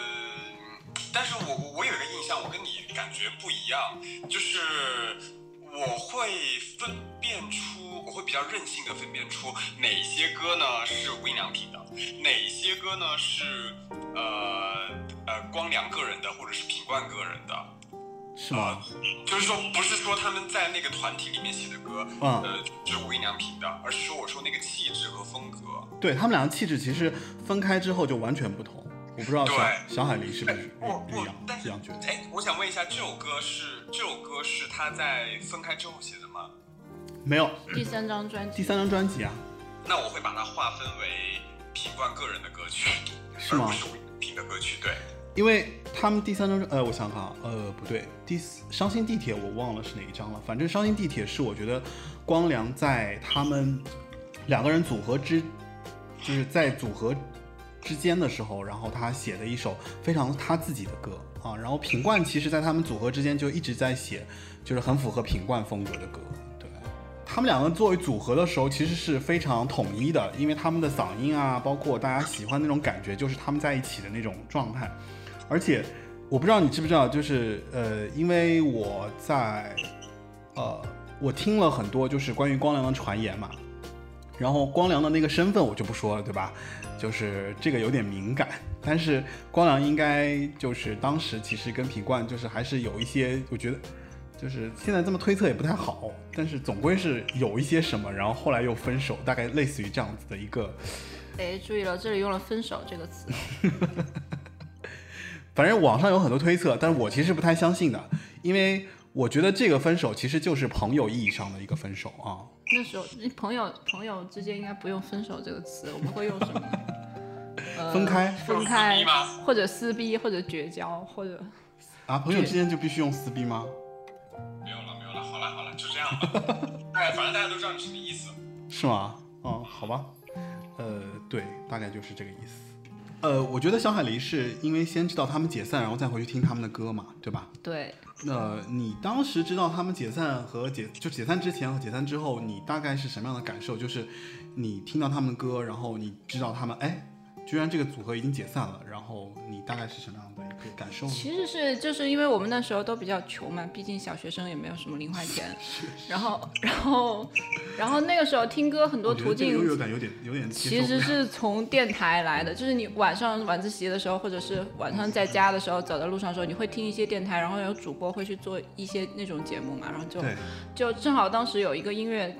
但是我我我有一个印象，我跟你感觉不一样，就是我会分辨出，我会比较任性的分辨出哪些歌呢是无印良品的，哪些歌呢是呃呃光良个人的或者是品冠个人的。是吗？就是说，不是说他们在那个团体里面写的歌，嗯呃，是无印良品的，而是说我说那个气质和风格。对他们两个气质其实分开之后就完全不同。我不知道小对小海狸是不是我我一样但是觉得？哎，我想问一下，这首歌是这首歌是他在分开之后写的吗？没有，第三张专辑，第三张专辑啊，那我会把它划分为品冠个人的歌曲，是吗而不是无印良品的歌曲。对，因为他们第三张呃，我想想啊，呃，不对，第四《伤心地铁》我忘了是哪一张了，反正《伤心地铁》是我觉得光良在他们两个人组合之，就是在组合之间的时候，然后他写的一首非常他自己的歌啊。然后品冠其实在他们组合之间就一直在写，就是很符合品冠风格的歌。对，他们两个作为组合的时候，其实是非常统一的，因为他们的嗓音啊，包括大家喜欢那种感觉，就是他们在一起的那种状态。而且我不知道你知不知道，就是呃，因为我在呃，我听了很多就是关于光良的传言嘛，然后光良的那个身份我就不说了，对吧？就是这个有点敏感，但是光良应该就是当时其实跟品冠就是还是有一些，我觉得就是现在这么推测也不太好，但是总归是有一些什么，然后后来又分手，大概类似于这样子的一个，哎，注意了，这里用了“分手”这个词。(laughs) 反正网上有很多推测，但是我其实不太相信的，因为我觉得这个分手其实就是朋友意义上的一个分手啊。那时候朋友朋友之间应该不用“分手”这个词，我们会用什么？(laughs) 呃分开分开或者撕逼，或者绝交，或者啊，朋友之间就必须用撕逼吗？没有了，没有了，好了，好了，就这样吧。(laughs) 哎，反正大家都知道你什么意思。是吗？嗯，好吧，呃，对，大概就是这个意思。呃，我觉得小海狸是因为先知道他们解散，然后再回去听他们的歌嘛，对吧？对，那你当时知道他们解散和解就解散之前和解散之后，你大概是什么样的感受？就是你听到他们的歌，然后你知道他们哎，居然这个组合已经解散了，然后你大概是什么样的感受？其实是就是因为我们那时候都比较穷嘛，毕竟小学生也没有什么零花钱，(laughs) 然后然后然后那个时候听歌很多途径优越感有点有点其实是从电台来的，就是你晚上晚自习的时候，或者是晚上在家的时候，走在路上的时候，你会听一些电台，然后有主播会去做一些那种节目嘛，然后就就正好当时有一个音乐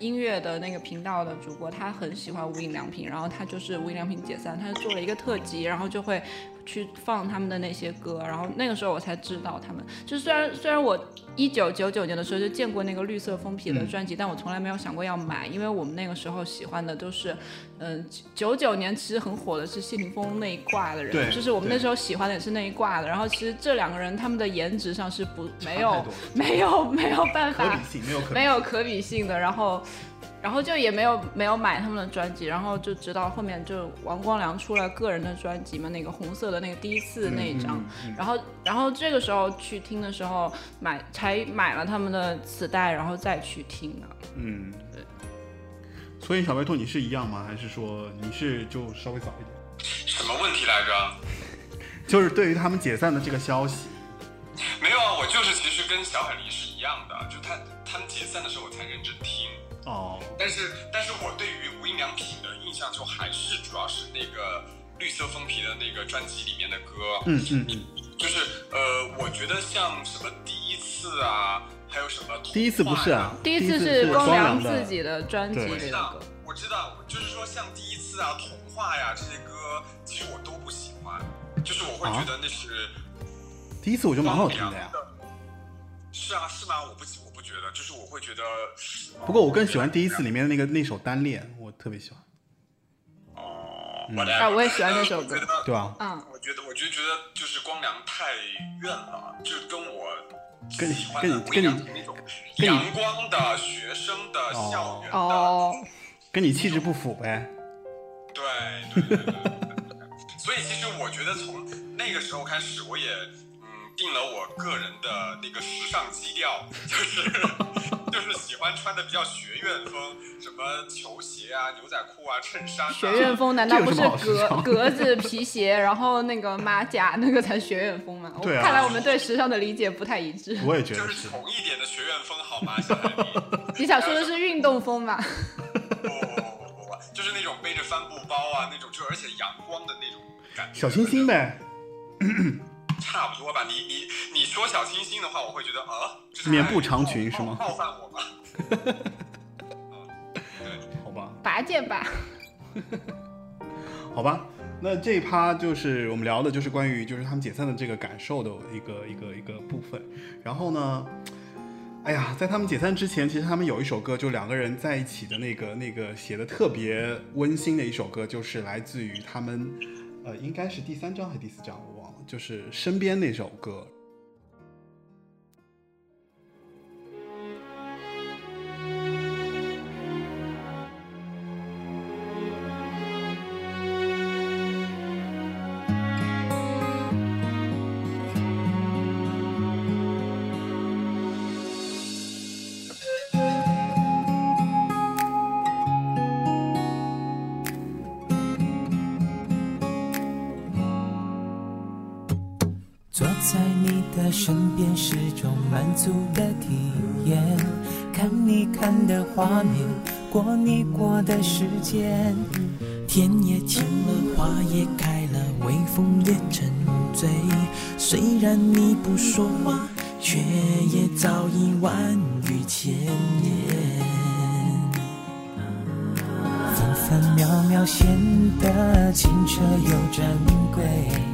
音乐的那个频道的主播，他很喜欢无印良品，然后他就是无印良品解散，他就做了一个特辑，然后就会去放他们的那些歌，然后那个时候我才知道他们。就虽然虽然我一九九九年的时候就见过那个绿色封皮的专辑，但我从来没有想过要买，因为我们那个时候喜欢的都是，嗯，九九年其实很火的是谢霆锋那一挂的人，就是我们那时候喜欢的也是那一挂的。然后其实这两个人他们的颜值上是不没有没有没有办法没有可比性的，然后，然后就也没有没有买他们的专辑，然后就直到后面就王光良出了个人的专辑嘛，那个红色的那个第一次那一张，嗯嗯嗯然后然后这个时候去听的时候买才买了他们的磁带，然后再去听的。嗯，对所以小白兔你是一样吗？还是说你是就稍微早一点？什么问题来着？(laughs) 就是对于他们解散的这个消息，没有啊，我就是其实跟小海狸是一样的，就他他们解散的时候我才认真听。哦，但是，但是我对于无印良品的印象就还是主要是那个绿色封皮的那个专辑里面的歌，嗯嗯嗯，就是呃，我觉得像什么第一次啊，还有什么第一次不是啊，第一次是光良自己的专辑对。我知道里的歌，，我知道，就是说像第一次啊、童话呀、这些歌，其实我都不喜欢，就是我会觉得那是第一次我觉得蛮好听的呀。是啊，是吗？我不我不觉得，就是我会觉得。不过我更喜欢第一次里面的那个那首单恋，我特别喜欢，哦，嗯我啊我也喜欢那首歌对吧？嗯，我觉得，我就觉得就是光良太怨了，就是跟我跟你喜欢的跟你那种跟你阳光的、学生的、哦校园的，哦，跟你气质不符呗。对对对对对对。所以其实我觉得从那个时候开始，我也嗯定了我个人的那个时尚基调，(laughs) 就是就是喜欢穿的比较学院风，什么球鞋啊、牛仔裤啊、衬衫、啊。学院风难道不是格 (laughs) 格子皮鞋，然后那个马甲那个才学院风吗？我对啊看来我们对时尚的理解不太一致。我也觉得就是是。统一点的学院风好吗？小海狸 (laughs) 你想说的是运动风吗？不不不不不，就是那种背着帆布包啊，那种就而且阳光的那种感觉。小清新呗，差不多吧。你你你说小清新的话，我会觉得啊，这是棉布长裙是吗冒冒犯我吗？(laughs) 好吧，拔剑吧。(laughs) 好吧，那这一趴就是我们聊的，就是关于就是他们解散的这个感受的一个一个一个部分。然后呢，哎呀，在他们解散之前，其实他们有一首歌，就两个人在一起的那个那个写的特别温馨的一首歌，就是来自于他们，呃，应该是第三张还是第四张，我就是身边那首歌。足的体验，看你看的画面，过你过的时间，天也晴了，花也开了，微风也沉醉。虽然你不说话，却也早已万语千言。分分秒秒显得清澈又珍贵。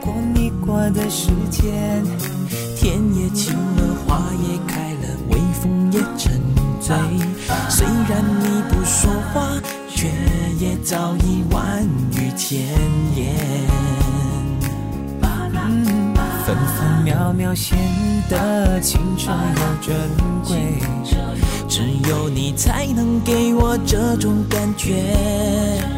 过你过的时间，天也晴了，花也开了，微风也沉醉。虽然你不说话，却也早已万语千言。分分秒秒显得清澈又珍贵，只有你才能给我这种感觉。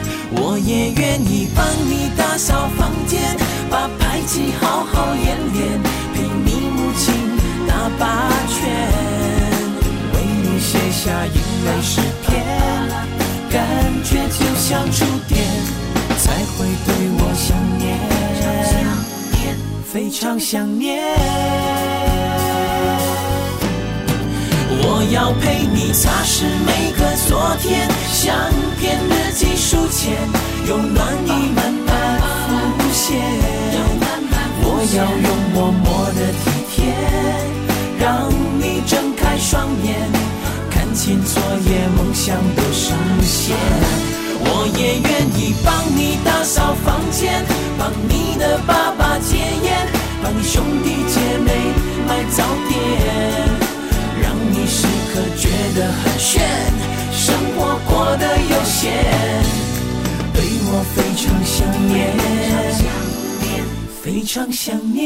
我也愿意帮你打扫房间，把排挤好好演练，陪你母亲打八圈，为你写下英美诗篇，感觉就像触电，才会对我想念。非常想念。我要陪你擦拭每个昨天，相片、日记、书签，有暖意慢慢浮现。我要用默默的体贴，让你睁开双眼，看清昨夜梦想的实现。我也愿意帮你打扫房间，帮你的爸爸戒烟，帮你兄弟姐妹买早点，让你时刻觉得很炫，生活过得悠闲，对我非常想念，非常想念。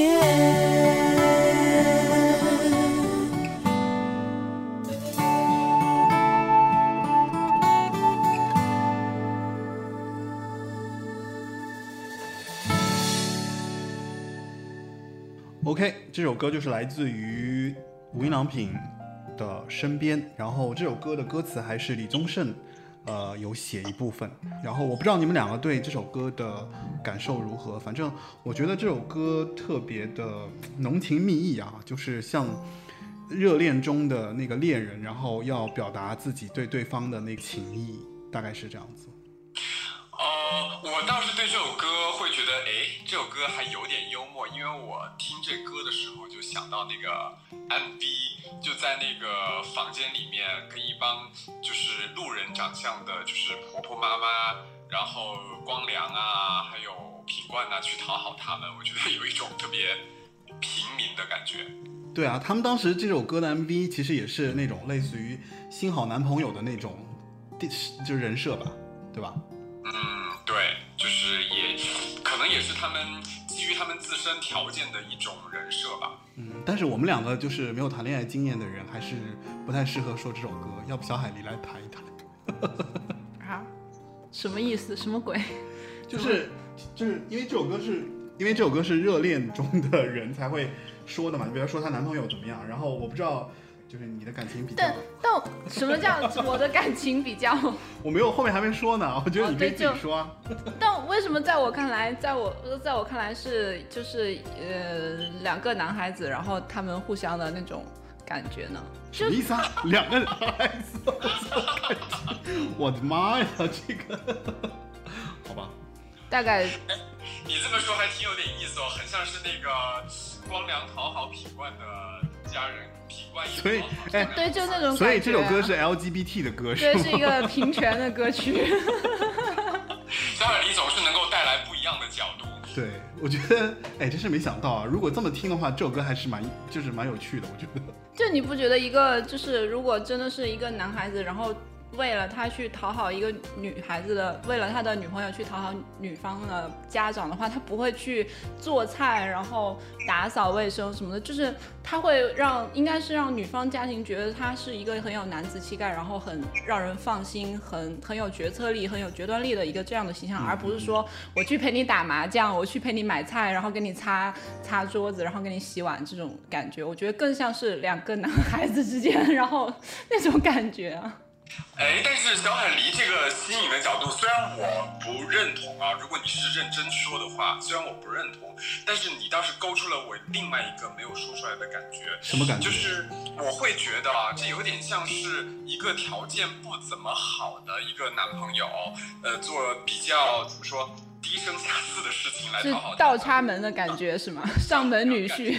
OK，这首歌就是来自于无印良品的《身边》，然后这首歌的歌词还是李宗盛，呃，有写一部分。然后我不知道你们两个对这首歌的感受如何，反正我觉得这首歌特别的浓情蜜意啊，就是像热恋中的那个恋人，然后要表达自己对对方的那个情意，大概是这样子。呃，我倒是对这首歌会觉得，哎，这首歌还有点幽默，因为我听这歌的时候就想到那个 MV，就在那个房间里面跟一帮就是路人长相的，就是婆婆妈妈，然后光良啊，还有品冠呐、去讨好他们，我觉得有一种特别平民的感觉。对啊，他们当时这首歌的 MV 其实也是那种类似于新好男朋友的那种，就是人设吧，对吧？嗯，对，就是也可能也是他们基于他们自身条件的一种人设吧。嗯，但是我们两个就是没有谈恋爱经验的人，还是不太适合说这首歌。要不小海狸来谈一谈？(laughs) 啊，什么意思？什么鬼？就是就是因为这首歌是因为这首歌是热恋中的人才会说的嘛，你比如说她男朋友怎么样，然后我不知道就是你的感情比较但，但什么叫 (laughs) 我的感情比较？我没有后面还没说呢，我觉得你可以自己说啊。(laughs) 但为什么在我看来，在我在我看来是就是呃两个男孩子，然后他们互相的那种感觉呢？什么意思啊？(laughs) 两个男孩子，我的妈呀，这个，好吧，大概你这么说还挺有点意思哦，很像是那个光良讨好品冠的家人，所以哎对，就那种。所以这首歌是 LGBT 的歌，对，吗是一个平权的歌曲。小海狸总是能够带来不一样的角度。对，我觉得，哎，真是没想到啊！如果这么听的话，这首歌还是蛮，就是蛮有趣的，我觉得。就你不觉得一个就是如果真的是一个男孩子，然后为了他去讨好一个女孩子的，为了他的女朋友去讨好女方的家长的话，他不会去做菜，然后打扫卫生什么的，就是他会让应该是让女方家庭觉得他是一个很有男子气概，然后很让人放心，很很有决策力、很有决断力的一个这样的形象，而不是说我去陪你打麻将，我去陪你买菜，然后给你擦擦桌子，然后给你洗碗这种感觉，我觉得更像是两个男孩子之间，然后那种感觉啊。哎，但是小海狸这个新颖的角度，虽然我不认同啊，如果你是认真说的话，虽然我不认同，但是你倒是勾出了我另外一个没有说出来的感觉。什么感觉？就是我会觉得啊，这有点像是一个条件不怎么好的一个男朋友，呃，做比较怎么说低声下气的事情来是讨好他倒插门的感觉是吗？(laughs) 上门女婿。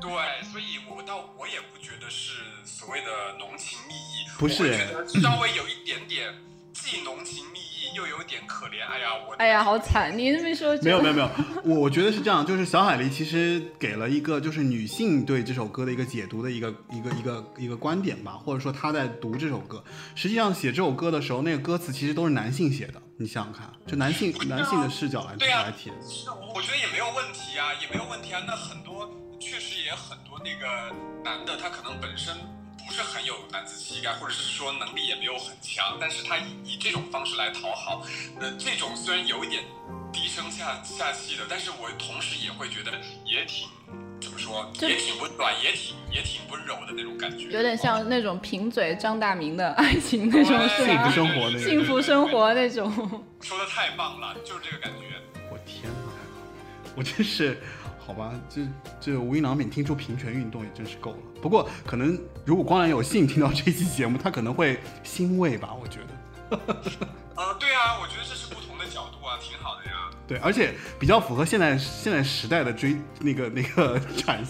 对，所以我倒我也不觉得是所谓的浓情蜜意，不是我觉得稍微有一点点既浓情蜜意又有点可怜。哎呀，我哎呀，好惨！你这么一说，没有没有没有，我我觉得是这样，就是小海狸其实给了一个就是女性对这首歌的一个解读的一个一个一个一个观点吧，或者说她在读这首歌，实际上写这首歌的时候，那个歌词其实都是男性写的，你想想看，就男性 (laughs) 男性的视角来来写的。是我觉得也没有问题啊，也没有问题啊。那很多确实也很多那个男的，他可能本身不是很有男子气概，或者是说能力也没有很强，但是他以以这种方式来讨好，那，这种虽然有一点低声下下气的，但是我同时也会觉得也挺怎么说，也挺温暖，也挺也挺温柔的那种感觉，有点像那种贫嘴张大民的爱情那种，是幸福生活那个幸福生活那种。(laughs) 说的太棒了，就是这个感觉。我天哪，我真是，好吧，这这无印良品听出平权运动也真是够了。不过可能如果光良有幸听到这期节目，他可能会欣慰吧，我觉得。(laughs) 呃，对啊，我觉得这是不同的角度啊，挺好的呀。对，而且比较符合现在现在时代的追那个那个 (laughs) 产，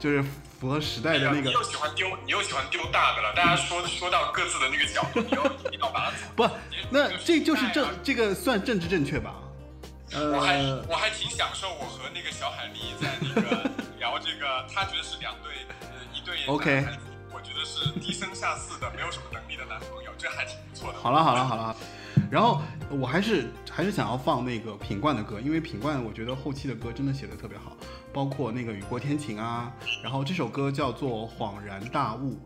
就是符合时代的那个你又喜欢丢，你又喜欢丢大的了。大家说说到各自的那个角度，你又一定要把它不，那这就是正正。这个算政治正确吧？我还呃，我还挺享受我和那个小海丽在那个 (laughs) 聊这个，他觉得是两对呃一对 OK 我觉得是低声下气的，没有什么能力的男朋友，这还挺不错的。好了好了好了，然后我还是还是想要放那个品冠的歌，因为品冠我觉得后期的歌真的写的特别好，包括那个雨过天晴啊，然后这首歌叫做恍然大悟。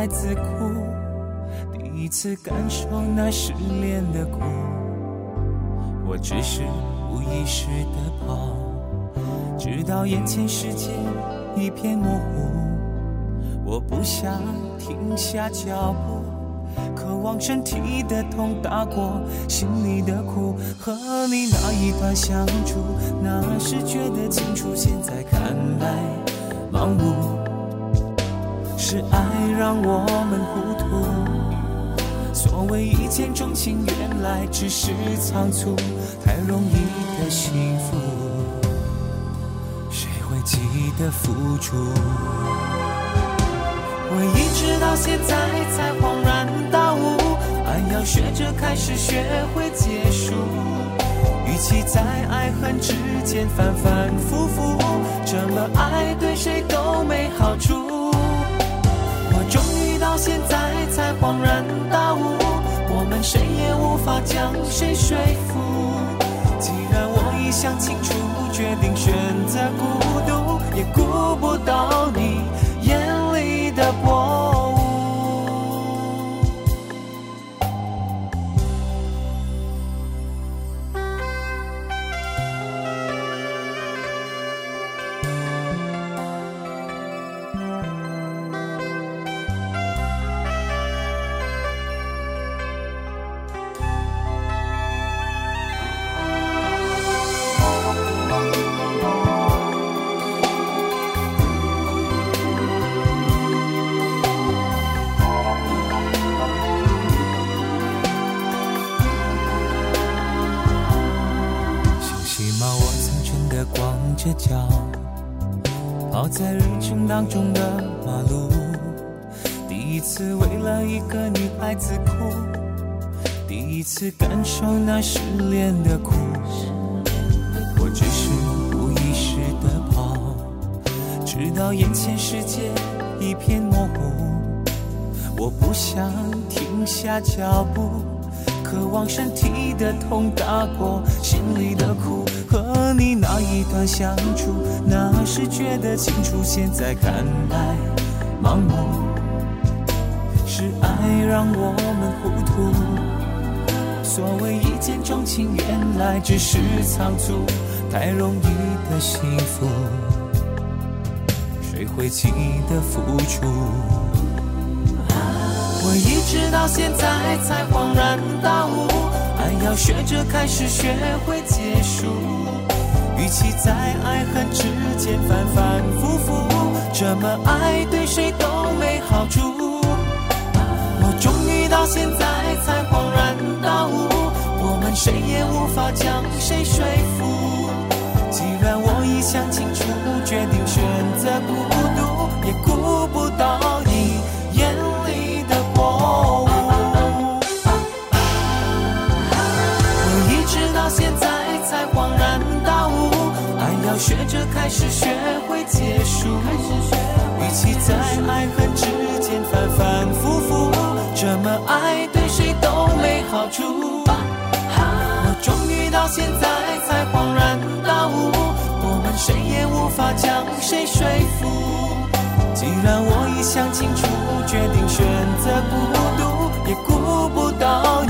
孩子哭，第一次感受那失恋的苦。我只是无意识的跑，直到眼前世界一片模糊。我不想停下脚步，渴望身体的痛打过心里的苦。和你那一段相处，那时觉得清楚，现在看来盲目。是爱让我们糊涂。所谓一见钟情，原来只是仓促，太容易的幸福，谁会记得付出？我一直到现在才恍然大悟，爱要学着开始，学会结束。与其在爱恨之间反反复复，这么爱对谁都没好处。现在才恍然大悟，我们谁也无法将谁说服。既然我已想清楚，决定选择孤独，也顾不到你眼里的波着脚，跑在人群当中的马路，第一次为了一个女孩子哭，第一次感受那失恋的苦。我只是无意识的跑，直到眼前世界一片模糊。我不想停下脚步，渴望身体的痛打过心里的苦。和你那一段相处，那时觉得清楚，现在看来盲目。是爱让我们糊涂。所谓一见钟情，原来只是仓促，太容易的幸福，谁会记得付出？我一直到现在才恍然大悟，爱要学着开始，学会结束。与其在爱恨之间反反复复，这么爱对谁都没好处。我终于到现在才恍然大悟，我们谁也无法将谁说服。既然我已想清楚，决定选择孤独，也顾不到学着开始，学会结束。与其在爱恨之间反反复复，这么爱对谁都没好处。我终于到现在才恍然大悟，我们谁也无法将谁说服。既然我已想清楚，决定选择孤独，也顾不到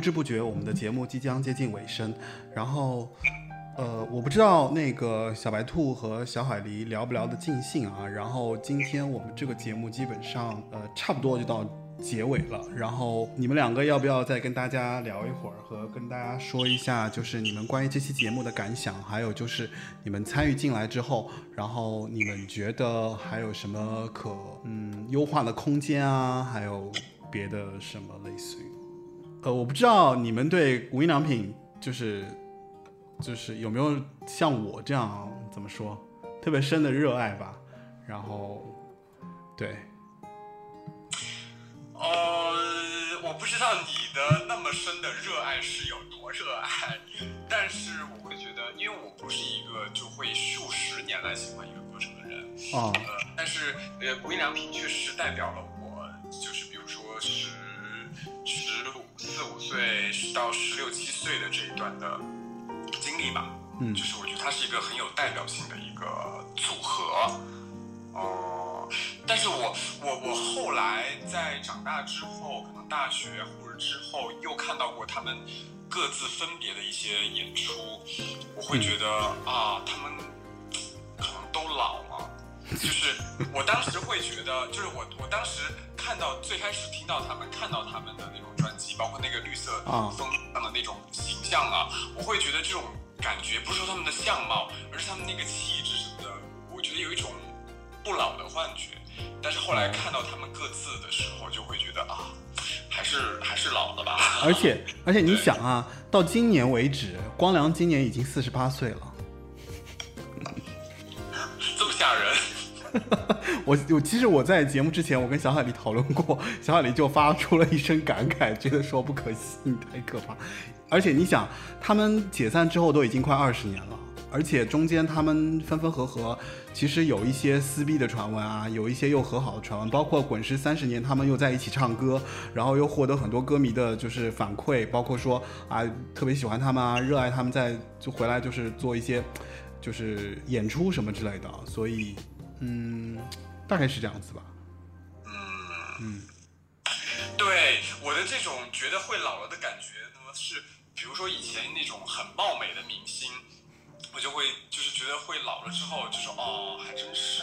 不知不觉，我们的节目即将接近尾声，然后，呃，我不知道那个小白兔和小海狸聊不聊得尽兴啊。然后今天我们这个节目基本上，呃，差不多就到结尾了。然后你们两个要不要再跟大家聊一会儿，和跟大家说一下，就是你们关于这期节目的感想，还有就是你们参与进来之后，然后你们觉得还有什么可嗯优化的空间啊？还有别的什么类似于？呃，我不知道你们对无印良品就是就是有没有像我这样怎么说特别深的热爱吧。然后，对，呃，我不知道你的那么深的热爱是有多热爱，但是我会觉得，因为我不是一个就会数十年来喜欢一个歌手的人，啊，呃，但是呃，无印良品确实代表了我，就是比如说十十五四五岁到十六七岁的这一段的经历吧。嗯就是我觉得它是一个很有代表性的一个组合。哦、但是我我我后来在长大之后，可能大学或者之后又看到过他们各自分别的一些演出，我会觉得、啊，他们可能都老了。就是我当时会觉得，就是我我当时看到最开始听到他们看到他们的那种专辑，包括那个绿色啊风上的那种形象啊，我会觉得这种感觉不是说他们的相貌，而是他们那个气质什么的，我觉得有一种不老的幻觉。但是后来看到他们各自的时候，就会觉得啊，还是还是老了吧。(laughs) 而且 (laughs) 而且你想啊，到今年为止，光良今年已经四十八岁了。(laughs) 这么吓人。(laughs) 我我其实我在节目之前，我跟小海狸讨论过，小海狸就发出了一声感慨，觉得说不可信，太可怕。而且你想，他们解散之后都已经快二十年了，而且中间他们分分合合，其实有一些撕逼的传闻啊，有一些又和好的传闻，包括滚石三十年他们又在一起唱歌，然后又获得很多歌迷的就是反馈，包括说啊特别喜欢他们啊，热爱他们在就回来就是做一些就是演出什么之类的，所以嗯，大概是这样子吧。嗯嗯对我的这种觉得会老了的感觉呢，是比如说以前那种很貌美的明星，我就会就是觉得会老了之后就说哦，还真是。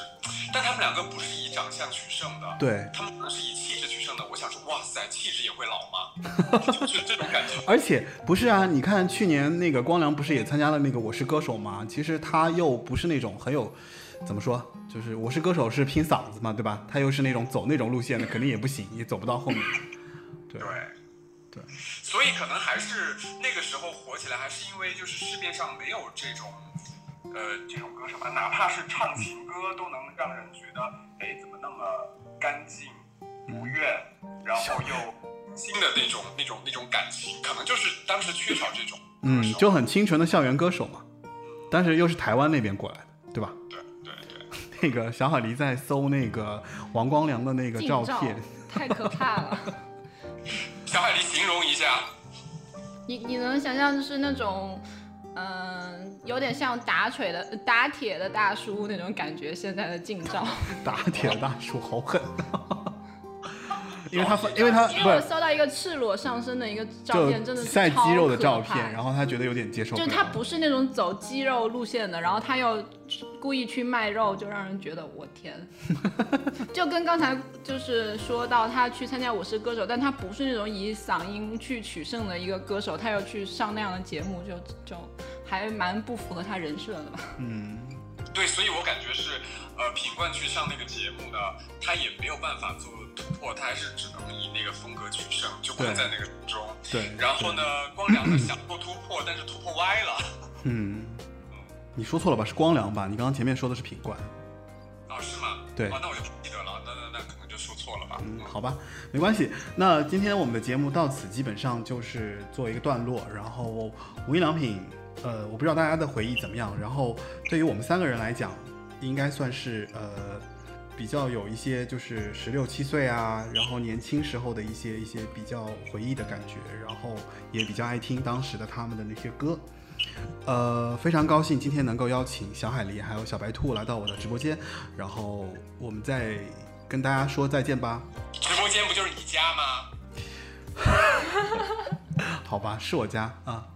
但他们两个不是以长相取胜的，对他们可能是以气质取胜的。我想说，哇塞，气质也会老吗？(laughs) 就是这种感觉。而且不是啊，你看去年那个光良不是也参加了那个《我是歌手》吗？其实他又不是那种很有，怎么说，就是《我是歌手》是拼嗓子嘛，对吧？他又是那种走那种路线的，肯定也不行，也走不到后面。对。对。对，所以可能还是那个时候火起来，还是因为就是市面上没有这种，呃，这种歌手吧，哪怕是唱情歌，都能让人觉得，哎，怎么那么干净、不怨，然后又新的那种、那种、那种感情，可能就是当时缺少这种嗯，就很清纯的校园歌手嘛，但是又是台湾那边过来的，对吧？对，(laughs) 那个小海狸在搜那个王光良的那个照片，太可怕了。(laughs) 小海狸形容一下，你你能想象就是那种，嗯、有点像打锤的打铁的大叔那种感觉，现在的近照。打铁大叔好狠，因为他因为他因为我搜到一个赤裸上身的一个照片，真的是晒超肌肉的可怕照片，然后他觉得有点接受不了。就是他不是那种走肌肉路线的，然后他又故意去卖肉，就让人觉得我天，(laughs) 就跟刚才就是说到他去参加《我是歌手》，但他不是那种以嗓音去取胜的一个歌手，他又去上那样的节目，就就还蛮不符合他人设的吧。嗯，对，所以我感觉是，呃，品冠去上那个节目呢，他也没有办法做突破，他还是只能以那个风格取胜，就困对在那个中。对。然后呢，光良呢想做突破，但是突破歪了。嗯，你说错了吧？是光良吧？你刚刚前面说的是品冠。哦，是吗？对哦，那我就不记得了，那那那可能就说错了吧。嗯，好吧，没关系。那今天我们的节目到此基本上就是做一个段落。然后无印良品，呃，我不知道大家的回忆怎么样。然后对于我们三个人来讲，应该算是呃比较有一些就是十六七岁啊，然后年轻时候的一些一些比较回忆的感觉，然后也比较爱听当时的他们的那些歌。呃，非常高兴今天能够邀请小海狸还有小白兔来到我的直播间，然后我们再跟大家说再见吧。直播间不就是你家吗？(laughs) 好吧，是我家啊，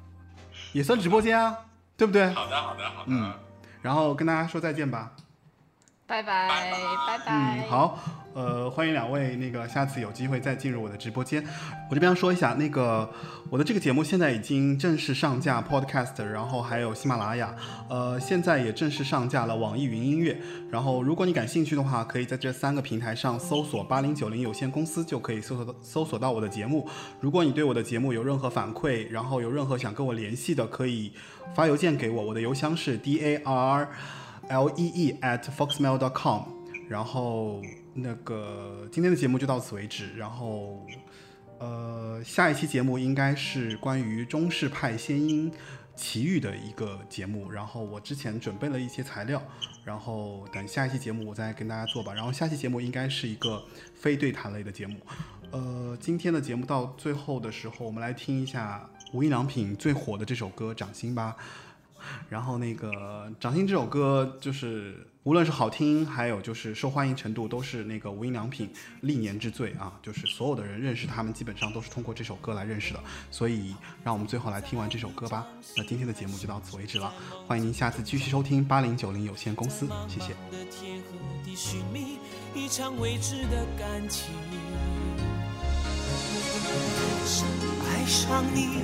也算直播间啊，对不对？好的，好的，好的。嗯然后跟大家说再见吧。拜拜拜拜。嗯，好，呃，欢迎两位，那个下次有机会再进入我的直播间。我这边要说一下，那个我的这个节目现在已经正式上架 Podcast，然后还有喜马拉雅，呃，现在也正式上架了网易云音乐。然后如果你感兴趣的话，可以在这三个平台上搜索八零九零有限公司，就可以搜索到搜索到我的节目。如果你对我的节目有任何反馈，然后有任何想跟我联系的，可以发邮件给我，我的邮箱是 d a r l e e at foxmail dot com。然后那个今天的节目就到此为止，然后呃下一期节目应该是关于中式派仙音奇遇的一个节目，然后我之前准备了一些材料，然后等下一期节目我再跟大家做吧。然后下期节目应该是一个非对谈类的节目。呃，今天的节目到最后的时候，我们来听一下无印良品最火的这首歌《掌心》吧。然后那个《掌心》这首歌，就是无论是好听，还有就是受欢迎程度，都是那个无印良品历年之最啊！就是所有的人认识他们，基本上都是通过这首歌来认识的。所以，让我们最后来听完这首歌吧。那今天的节目就到此为止了，欢迎您下次继续收听八零九零有限公司，谢谢。爱上你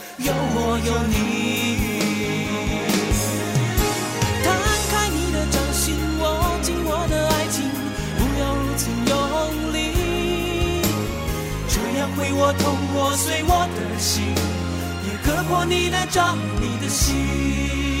有我有你。摊开你的掌心，握紧我的爱情，不要如此用力，这样会我痛我碎我的心，也割破你的掌，你的心。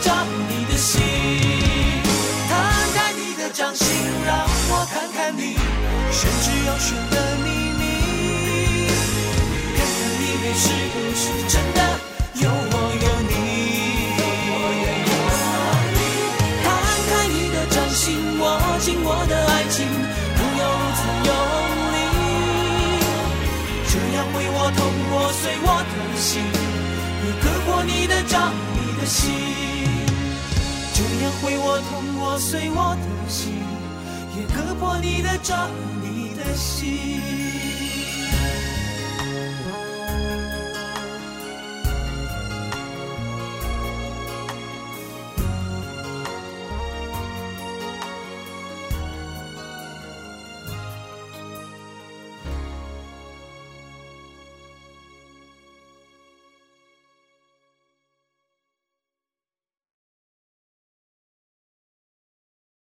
掌，你的心。摊开你的掌心，让我看看你玄之又玄的秘密，看看里面是不是真的有我有你。摊开你的掌心，握紧我的爱情，不要如此用力，这样会我痛我碎我的心，也割破你的掌，你的心，也会我痛我碎我的心，也割破你的掌，你的心。